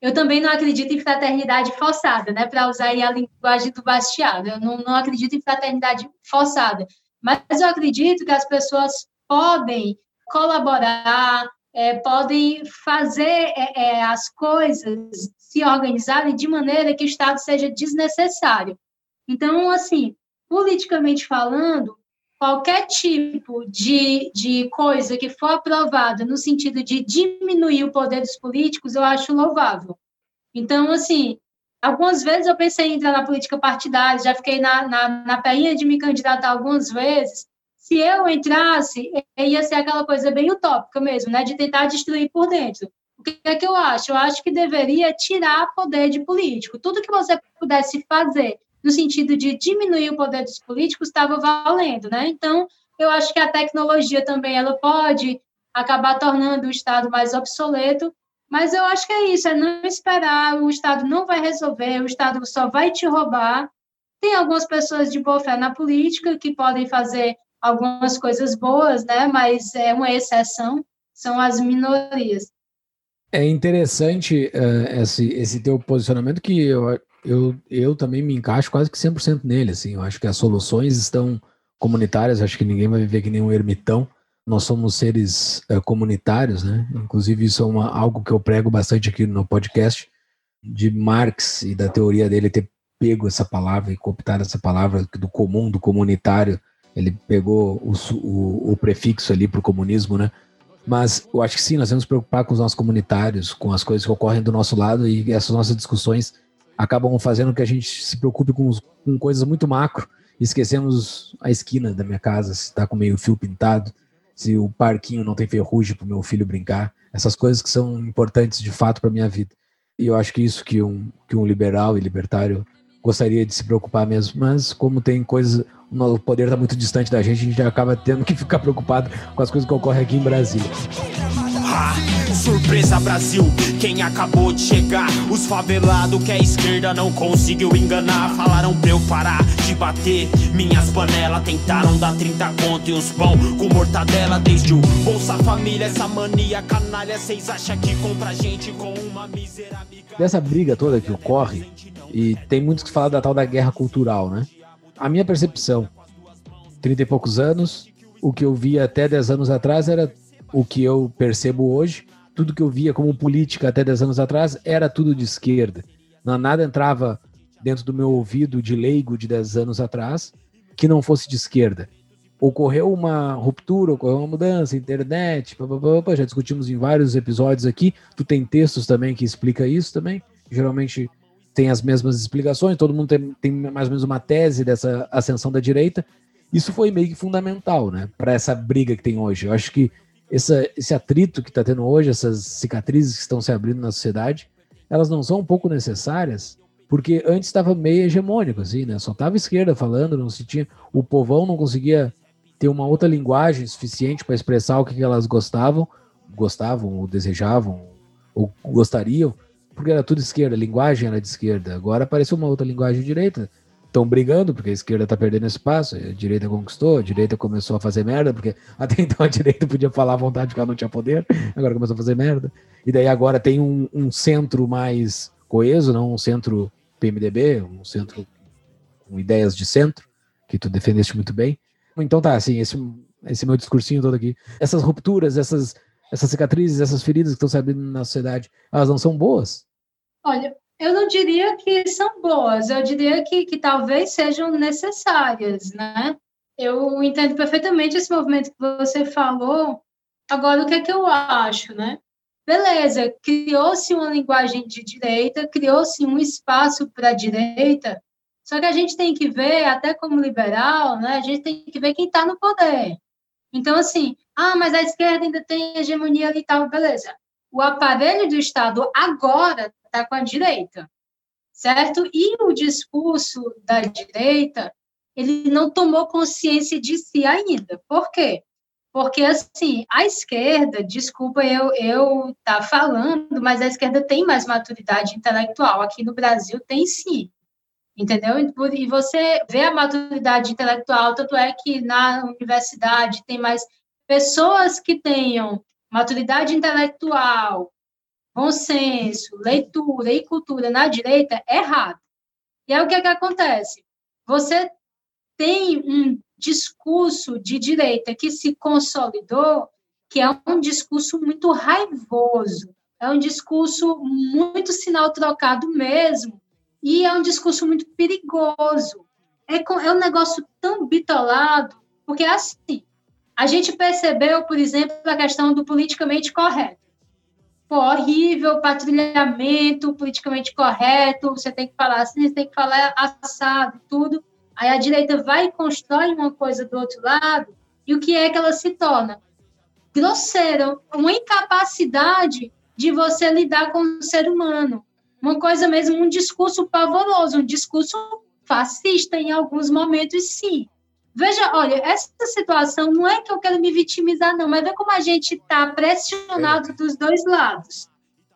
Speaker 3: Eu também não acredito em fraternidade forçada, né? Para usar a linguagem do Bastiado. Eu não, não acredito em fraternidade forçada. Mas eu acredito que as pessoas podem colaborar, é, podem fazer é, é, as coisas se organizarem de maneira que o Estado seja desnecessário. Então, assim, politicamente falando, qualquer tipo de, de coisa que for aprovada no sentido de diminuir o poder dos políticos, eu acho louvável. Então, assim, algumas vezes eu pensei em entrar na política partidária, já fiquei na, na, na peinha de me candidatar algumas vezes. Se eu entrasse, ia ser aquela coisa bem utópica mesmo, né, de tentar destruir por dentro. O que é que eu acho? Eu acho que deveria tirar poder de político. Tudo que você pudesse fazer no sentido de diminuir o poder dos políticos estava valendo, né? Então, eu acho que a tecnologia também ela pode acabar tornando o Estado mais obsoleto, mas eu acho que é isso, é não esperar, o Estado não vai resolver, o Estado só vai te roubar. Tem algumas pessoas de boa fé na política que podem fazer algumas coisas boas, né? Mas é uma exceção, são as minorias.
Speaker 1: É interessante eh, esse, esse teu posicionamento que eu, eu, eu também me encaixo quase que 100% nele, assim, eu acho que as soluções estão comunitárias, acho que ninguém vai viver que nem um ermitão, nós somos seres eh, comunitários, né, inclusive isso é uma, algo que eu prego bastante aqui no podcast, de Marx e da teoria dele ter pego essa palavra e cooptado essa palavra do comum, do comunitário, ele pegou o, o, o prefixo ali para o comunismo, né, mas eu acho que sim, nós temos que preocupar com os nossos comunitários, com as coisas que ocorrem do nosso lado e essas nossas discussões acabam fazendo que a gente se preocupe com, com coisas muito macro. Esquecemos a esquina da minha casa, se está com meio fio pintado, se o parquinho não tem ferrugem para o meu filho brincar, essas coisas que são importantes de fato para minha vida. E eu acho que isso que um, que um liberal e libertário gostaria de se preocupar mesmo, mas como tem coisas, o poder está muito distante da gente, a gente acaba tendo que ficar preocupado com as coisas que ocorrem aqui em Brasília.
Speaker 7: Ah, surpresa Brasil, quem acabou de chegar? Os favelados que a esquerda não conseguiu enganar. Falaram pra eu parar de bater minhas panelas. Tentaram dar 30 conto e uns pão com mortadela. Desde o Bolsa Família, essa mania canalha. Cês acham que compra gente com uma amiga?
Speaker 1: dessa briga toda que ocorre, e tem muitos que falam da tal da guerra cultural, né? A minha percepção, 30 e poucos anos, o que eu via até 10 anos atrás era o que eu percebo hoje. Tudo que eu via como política até 10 anos atrás era tudo de esquerda. Nada entrava dentro do meu ouvido de leigo de 10 anos atrás que não fosse de esquerda. Ocorreu uma ruptura, ocorreu uma mudança, internet, pá, pá, pá, já discutimos em vários episódios aqui. Tu tem textos também que explica isso também. Geralmente tem as mesmas explicações, todo mundo tem, tem mais ou menos uma tese dessa ascensão da direita. Isso foi meio que fundamental, né, para essa briga que tem hoje. Eu acho que essa, esse atrito que está tendo hoje, essas cicatrizes que estão se abrindo na sociedade, elas não são um pouco necessárias, porque antes estava meio hegemônico, assim, né? Só tava esquerda falando, não se tinha. O povão não conseguia ter uma outra linguagem suficiente para expressar o que, que elas gostavam, gostavam, ou desejavam, ou gostariam, porque era tudo esquerda, a linguagem era de esquerda. Agora apareceu uma outra linguagem de direita. Estão brigando porque a esquerda está perdendo espaço, a direita conquistou, a direita começou a fazer merda, porque até então a direita podia falar à vontade porque ela não tinha poder, agora começou a fazer merda. E daí agora tem um, um centro mais coeso, não um centro PMDB, um centro com ideias de centro, que tu defendeste muito bem. Então tá, assim, esse, esse meu discursinho todo aqui. Essas rupturas, essas, essas cicatrizes, essas feridas que estão se abrindo na sociedade, elas não são boas?
Speaker 3: Olha, eu não diria que são boas, eu diria que, que talvez sejam necessárias, né? Eu entendo perfeitamente esse movimento que você falou. Agora, o que é que eu acho, né? Beleza, criou-se uma linguagem de direita, criou-se um espaço para a direita, só que a gente tem que ver, até como liberal, né? A gente tem que ver quem está no poder. Então, assim, ah, mas a esquerda ainda tem hegemonia ali e tal, beleza. O aparelho do Estado agora está com a direita, certo? E o discurso da direita, ele não tomou consciência de si ainda. Por quê? Porque, assim, a esquerda, desculpa eu eu tá falando, mas a esquerda tem mais maturidade intelectual. Aqui no Brasil tem sim, entendeu? E você vê a maturidade intelectual, tanto é que na universidade tem mais pessoas que tenham maturidade intelectual, bom senso, leitura e cultura na direita, é errado. E aí o que, é que acontece? Você tem um discurso de direita que se consolidou, que é um discurso muito raivoso, é um discurso muito sinal trocado mesmo, e é um discurso muito perigoso. É, é um negócio tão bitolado, porque assim, a gente percebeu, por exemplo, a questão do politicamente correto. Pô, horrível, patrulhamento, politicamente correto, você tem que falar assim, você tem que falar assado, tudo. Aí a direita vai e constrói uma coisa do outro lado, e o que é que ela se torna? Grosseira, uma incapacidade de você lidar com o ser humano. Uma coisa mesmo, um discurso pavoroso, um discurso fascista em alguns momentos, sim. Veja, olha, essa situação não é que eu quero me vitimizar, não, mas vê como a gente está pressionado dos dois lados.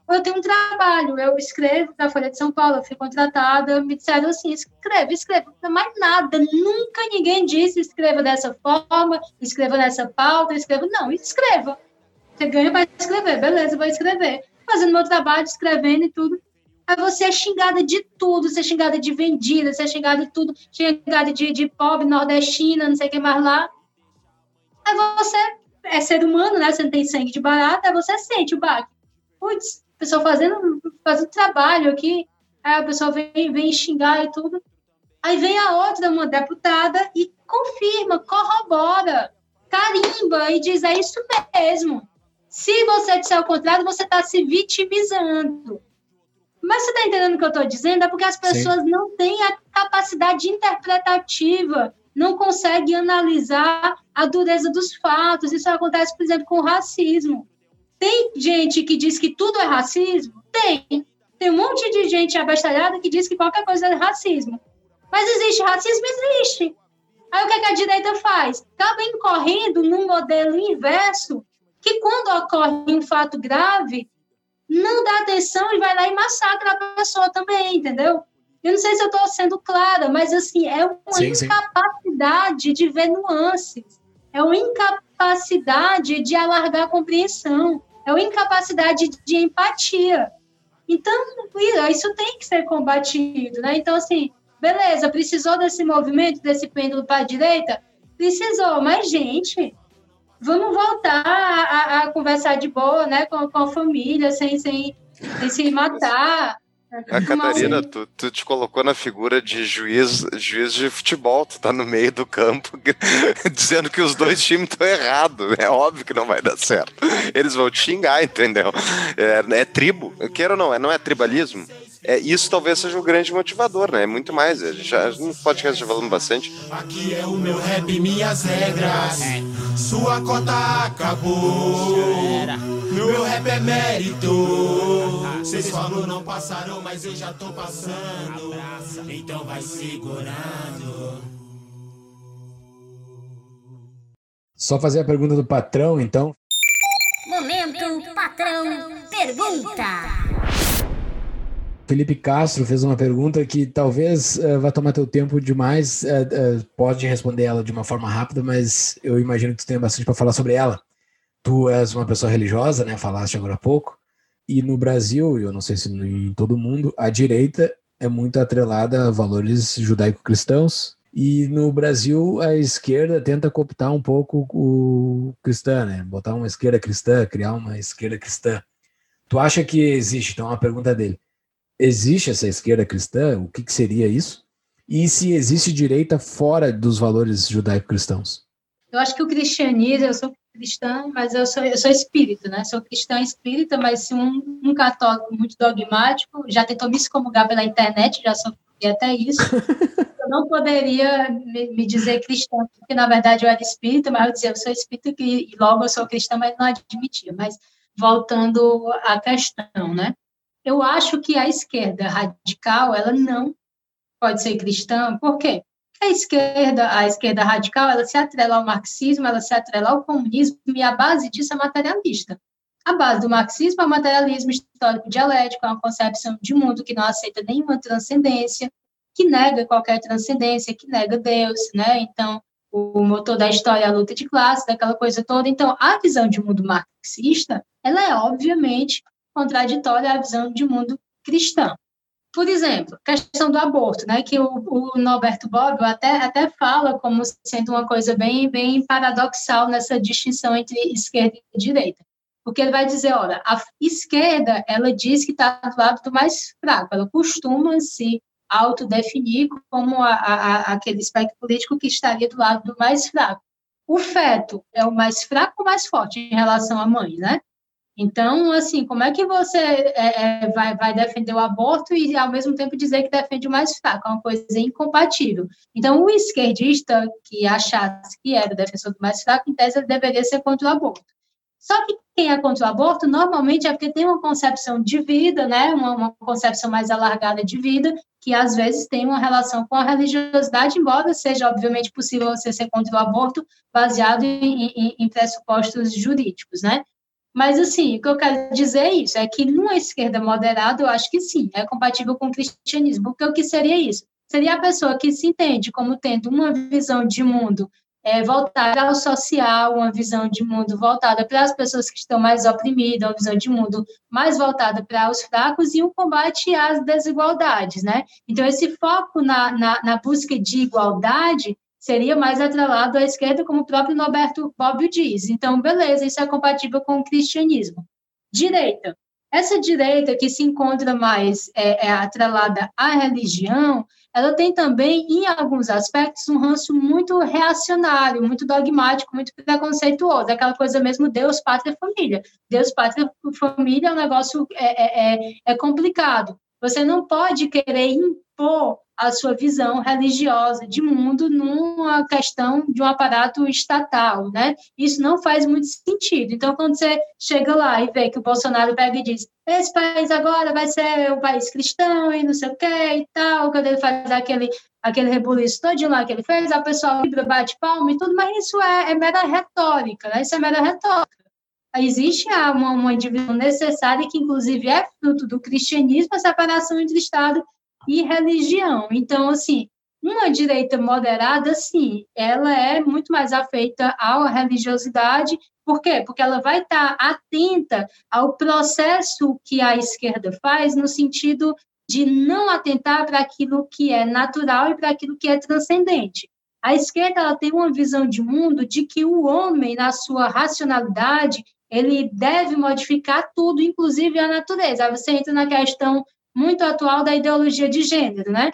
Speaker 3: Eu tenho um trabalho, eu escrevo na Folha de São Paulo, eu fui contratada, me disseram assim, escreve, escreva, não mais nada, nunca ninguém disse escreva dessa forma, escreva nessa pauta, escreva, não, escreva. Você ganha para escrever, beleza, vou escrever. Fazendo meu trabalho, escrevendo e tudo. Aí você é xingada de tudo, você é xingada de vendida, você é xingada de tudo, xingada de, de pobre, nordestina, não sei o que mais lá. Aí você é ser humano, né? Você não tem sangue de barata, aí você sente o baque. Putz, a pessoa fazendo, fazendo trabalho aqui, aí a pessoa vem, vem xingar e tudo. Aí vem a outra, uma deputada, e confirma, corrobora, carimba e diz: é isso mesmo. Se você disser o contrário, você está se vitimizando. Mas você está entendendo o que eu estou dizendo? É porque as pessoas não têm a capacidade interpretativa, não conseguem analisar a dureza dos fatos. Isso acontece, por exemplo, com o racismo. Tem gente que diz que tudo é racismo? Tem. Tem um monte de gente abestalhada que diz que qualquer coisa é racismo. Mas existe racismo? Existe. Aí o que, é que a direita faz? Acaba incorrendo num modelo inverso, que quando ocorre um fato grave, não dá atenção e vai lá e massacra a pessoa também, entendeu? Eu não sei se eu estou sendo clara, mas assim, é uma
Speaker 1: Sim, sim.
Speaker 3: incapacidade de ver nuances, é uma incapacidade de alargar a compreensão, é uma incapacidade de empatia. Então, isso tem que ser combatido, né? Então, assim, beleza, precisou desse movimento, desse pêndulo para a direita? Precisou, mas, gente, vamos voltar a, a- conversar de boa, né, com, com a família, sem, sem, sem se matar.
Speaker 2: A Catarina, tu, tu te colocou na figura de juiz, juiz de futebol, tu tá no meio do campo dizendo que os dois times estão errados. É óbvio que não vai dar certo. Eles vão te xingar, entendeu? É, é tribo. Queira ou não, é, não é tribalismo. É, isso talvez seja o grande motivador, né? É muito mais. A gente já, no podcast já falamos bastante.
Speaker 7: Aqui é o meu rap, minhas regras. Sua cota acabou. Meu rap é mérito. Vocês falou não passaram, mas eu já tô passando. Então vai segurando.
Speaker 1: Só fazer a pergunta do patrão, então.
Speaker 5: Momento patrão pergunta.
Speaker 1: Felipe Castro fez uma pergunta que talvez eh, vá tomar teu tempo demais. eh, eh, pode responder ela de uma forma rápida, mas eu imagino que tu tenha bastante para falar sobre ela. Tu és uma pessoa religiosa, né? Falaste agora há pouco. E no Brasil, eu não sei se em todo mundo, a direita é muito atrelada a valores judaico-cristãos E no Brasil, a esquerda tenta cooptar um pouco o cristã, né? Botar uma esquerda cristã, criar uma esquerda cristã. Tu acha que existe? Então, a pergunta dele: existe essa esquerda cristã? O que, que seria isso? E se existe direita fora dos valores judaico-cristãos?
Speaker 3: Eu acho que o cristianismo, eu sou cristã, mas eu sou, eu sou espírita, né? Sou cristã espírita, mas se um, um católico muito dogmático já tentou me excomungar pela internet, já sofri até isso, eu não poderia me, me dizer cristã, porque na verdade eu era espírita, mas eu dizia, eu sou espírita e logo eu sou cristã, mas não admitia. Mas voltando à questão, né? Eu acho que a esquerda radical, ela não pode ser cristã, por quê? A esquerda, a esquerda radical, ela se atrela ao marxismo, ela se atrela ao comunismo, e a base disso é materialista. A base do marxismo é o materialismo histórico dialético, é uma concepção de mundo que não aceita nenhuma transcendência, que nega qualquer transcendência, que nega Deus, né? Então, o motor da história é a luta de classe, daquela coisa toda. Então, a visão de mundo marxista, ela é obviamente contraditória à visão de mundo cristã. Por exemplo, questão do aborto, né, que o, o Norberto Bobbio até, até fala como sendo uma coisa bem, bem paradoxal nessa distinção entre esquerda e direita. Porque ele vai dizer, olha, a esquerda, ela diz que está do lado do mais fraco, ela costuma se autodefinir como a, a, aquele espectro político que estaria do lado do mais fraco. O feto é o mais fraco ou mais forte em relação à mãe, né? Então, assim, como é que você é, é, vai, vai defender o aborto e, ao mesmo tempo, dizer que defende o mais fraco? É uma coisa incompatível. Então, o esquerdista que achasse que era o defensor do mais fraco, em tese, ele deveria ser contra o aborto. Só que quem é contra o aborto, normalmente, é porque tem uma concepção de vida, né? uma, uma concepção mais alargada de vida, que às vezes tem uma relação com a religiosidade, embora seja, obviamente, possível você ser contra o aborto baseado em, em, em pressupostos jurídicos, né? Mas, assim, o que eu quero dizer é isso, é que numa esquerda moderada, eu acho que sim, é compatível com o cristianismo. Porque o que seria isso? Seria a pessoa que se entende como tendo uma visão de mundo é, voltada ao social, uma visão de mundo voltada para as pessoas que estão mais oprimidas, uma visão de mundo mais voltada para os fracos e um combate às desigualdades, né? Então, esse foco na, na, na busca de igualdade seria mais atrelado à esquerda, como o próprio Norberto Bobbio diz. Então, beleza, isso é compatível com o cristianismo. Direita. Essa direita que se encontra mais é, é, atrelada à religião, ela tem também, em alguns aspectos, um ranço muito reacionário, muito dogmático, muito preconceituoso, aquela coisa mesmo Deus, pátria, família. Deus, pátria, família é um negócio é, é, é, é complicado. Você não pode querer impor a sua visão religiosa de mundo numa questão de um aparato estatal, né? Isso não faz muito sentido. Então, quando você chega lá e vê que o Bolsonaro pega e diz esse país agora vai ser um país cristão e não sei o que e tal, quando ele faz aquele, aquele rebuliço todo lá que ele fez, a pessoa bate palma e tudo, mas isso é, é mera retórica, né? Isso é mera retórica. Existe uma, uma divisão necessária que, inclusive, é fruto do cristianismo, a separação entre Estado e religião. Então, assim, uma direita moderada, sim, ela é muito mais afeita à religiosidade. Por quê? Porque ela vai estar atenta ao processo que a esquerda faz no sentido de não atentar para aquilo que é natural e para aquilo que é transcendente. A esquerda ela tem uma visão de mundo de que o homem, na sua racionalidade, ele deve modificar tudo, inclusive a natureza. Aí você entra na questão muito atual da ideologia de gênero, né?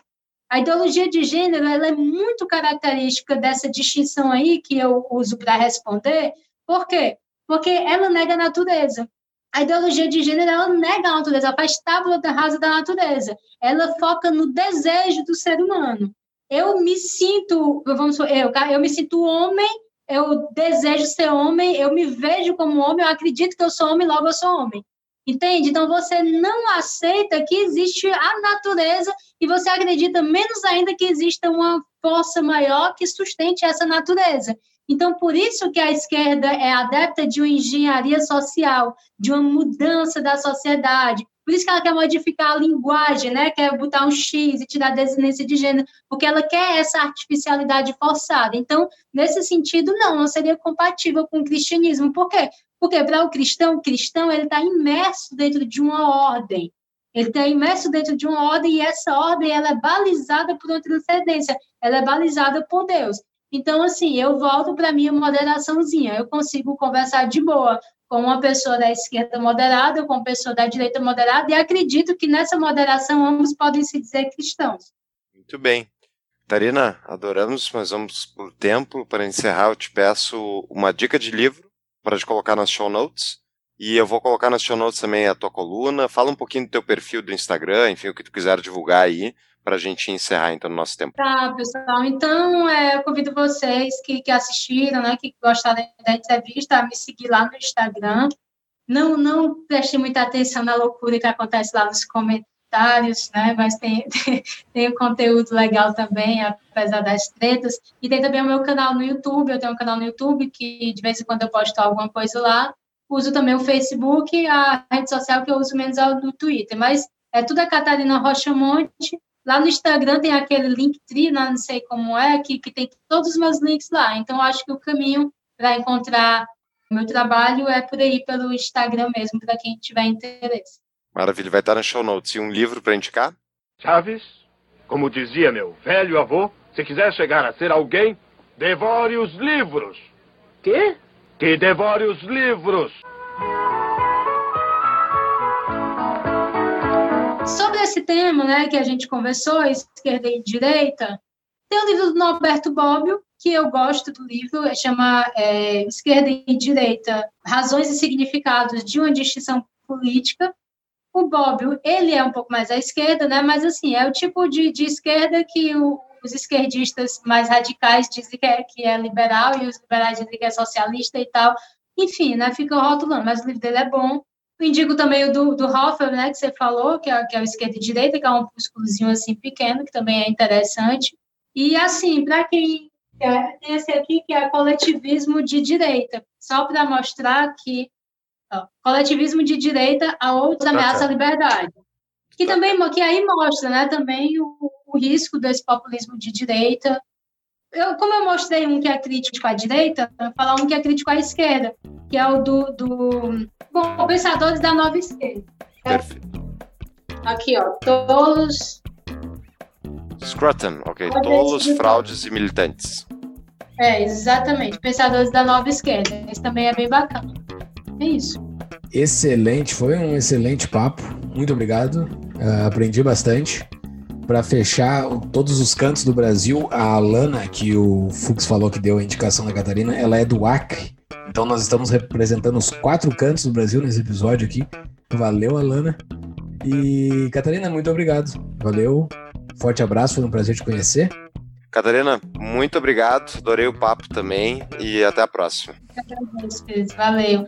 Speaker 3: A ideologia de gênero ela é muito característica dessa distinção aí que eu uso para responder. Por quê? Porque ela nega a natureza. A ideologia de gênero ela nega a natureza, ela faz tábua da rasa da natureza. Ela foca no desejo do ser humano. Eu me sinto, vamos eu, eu me sinto homem, eu desejo ser homem, eu me vejo como homem, eu acredito que eu sou homem, logo eu sou homem. Entende? Então você não aceita que existe a natureza e você acredita menos ainda que exista uma força maior que sustente essa natureza. Então, por isso que a esquerda é adepta de uma engenharia social, de uma mudança da sociedade. Por isso que ela quer modificar a linguagem, né? quer botar um X e tirar a desinência de gênero, porque ela quer essa artificialidade forçada. Então, nesse sentido, não, não seria compatível com o cristianismo. Por quê? Porque para o cristão, o cristão ele está imerso dentro de uma ordem. Ele está imerso dentro de uma ordem e essa ordem ela é balizada por uma transcendência, ela é balizada por Deus. Então, assim, eu volto para minha moderaçãozinha. Eu consigo conversar de boa com uma pessoa da esquerda moderada, com uma pessoa da direita moderada, e acredito que nessa moderação ambos podem se dizer cristãos.
Speaker 2: Muito bem. Tarina, adoramos, mas vamos por tempo. Para encerrar, eu te peço uma dica de livro para te colocar nas show notes. E eu vou colocar nas show notes também a tua coluna. Fala um pouquinho do teu perfil do Instagram, enfim, o que tu quiser divulgar aí, para a gente encerrar então o nosso tempo.
Speaker 3: Tá, pessoal. Então, é, eu convido vocês que, que assistiram, né, que gostaram da entrevista, a me seguir lá no Instagram. Não, não preste muita atenção na loucura que acontece lá nos comentários, né, mas tem, tem, tem conteúdo legal também, apesar das tretas. E tem também o meu canal no YouTube, eu tenho um canal no YouTube que de vez em quando eu posto alguma coisa lá. Uso também o Facebook, a rede social que eu uso menos é o do Twitter, mas é tudo a Catarina Rocha Monte, Lá no Instagram tem aquele Linktree, né, não sei como é, que, que tem todos os meus links lá. Então, acho que o caminho para encontrar o meu trabalho é por aí, pelo Instagram mesmo, para quem tiver interesse.
Speaker 2: Maravilha, vai estar no show notes. E um livro para indicar?
Speaker 8: Chaves, como dizia meu velho avô, se quiser chegar a ser alguém, devore os livros.
Speaker 9: Quê?
Speaker 8: Que devore os livros.
Speaker 3: Sobre esse tema, né, que a gente conversou, esquerda e direita, tem o livro do Norberto Bobbio, que eu gosto do livro, é, chama é, Esquerda e Direita, Razões e Significados de uma Distinção Política. O Bobbio, ele é um pouco mais à esquerda, né, mas assim, é o tipo de, de esquerda que o, os esquerdistas mais radicais dizem que é, que é liberal e os liberais dizem que é socialista e tal. Enfim, né, fica rotulando, mas o livro dele é bom. Indico também o do, do Hoffer, né, que você falou, que é, que é o esquerda e direita, que é um opúsculozinho assim pequeno, que também é interessante. E assim, para quem tem esse aqui que é coletivismo de direita, só para mostrar que ó, coletivismo de direita a outra ameaça à liberdade. Que também que aí mostra, né, também o, o risco desse populismo de direita. Eu, como eu mostrei um que é crítico à direita, eu vou falar um que é crítico à esquerda, que é o do, do bom, Pensadores da Nova Esquerda.
Speaker 2: Perfeito.
Speaker 3: Aqui, ó, tolos,
Speaker 2: Scruton, ok. Tolos, fraudes e militantes.
Speaker 3: é, exatamente, Pensadores da Nova Esquerda. Esse também é bem bacana. É isso.
Speaker 1: Excelente, foi um excelente papo. Muito obrigado. Ah, aprendi bastante. Para fechar todos os cantos do Brasil, a Alana, que o Fux falou que deu a indicação da Catarina, ela é do Acre. Então nós estamos representando os quatro cantos do Brasil nesse episódio aqui. Valeu, Alana. E Catarina, muito obrigado. Valeu. Forte abraço, foi um prazer te conhecer.
Speaker 2: Catarina, muito obrigado. Adorei o papo também e até a próxima.
Speaker 3: Valeu.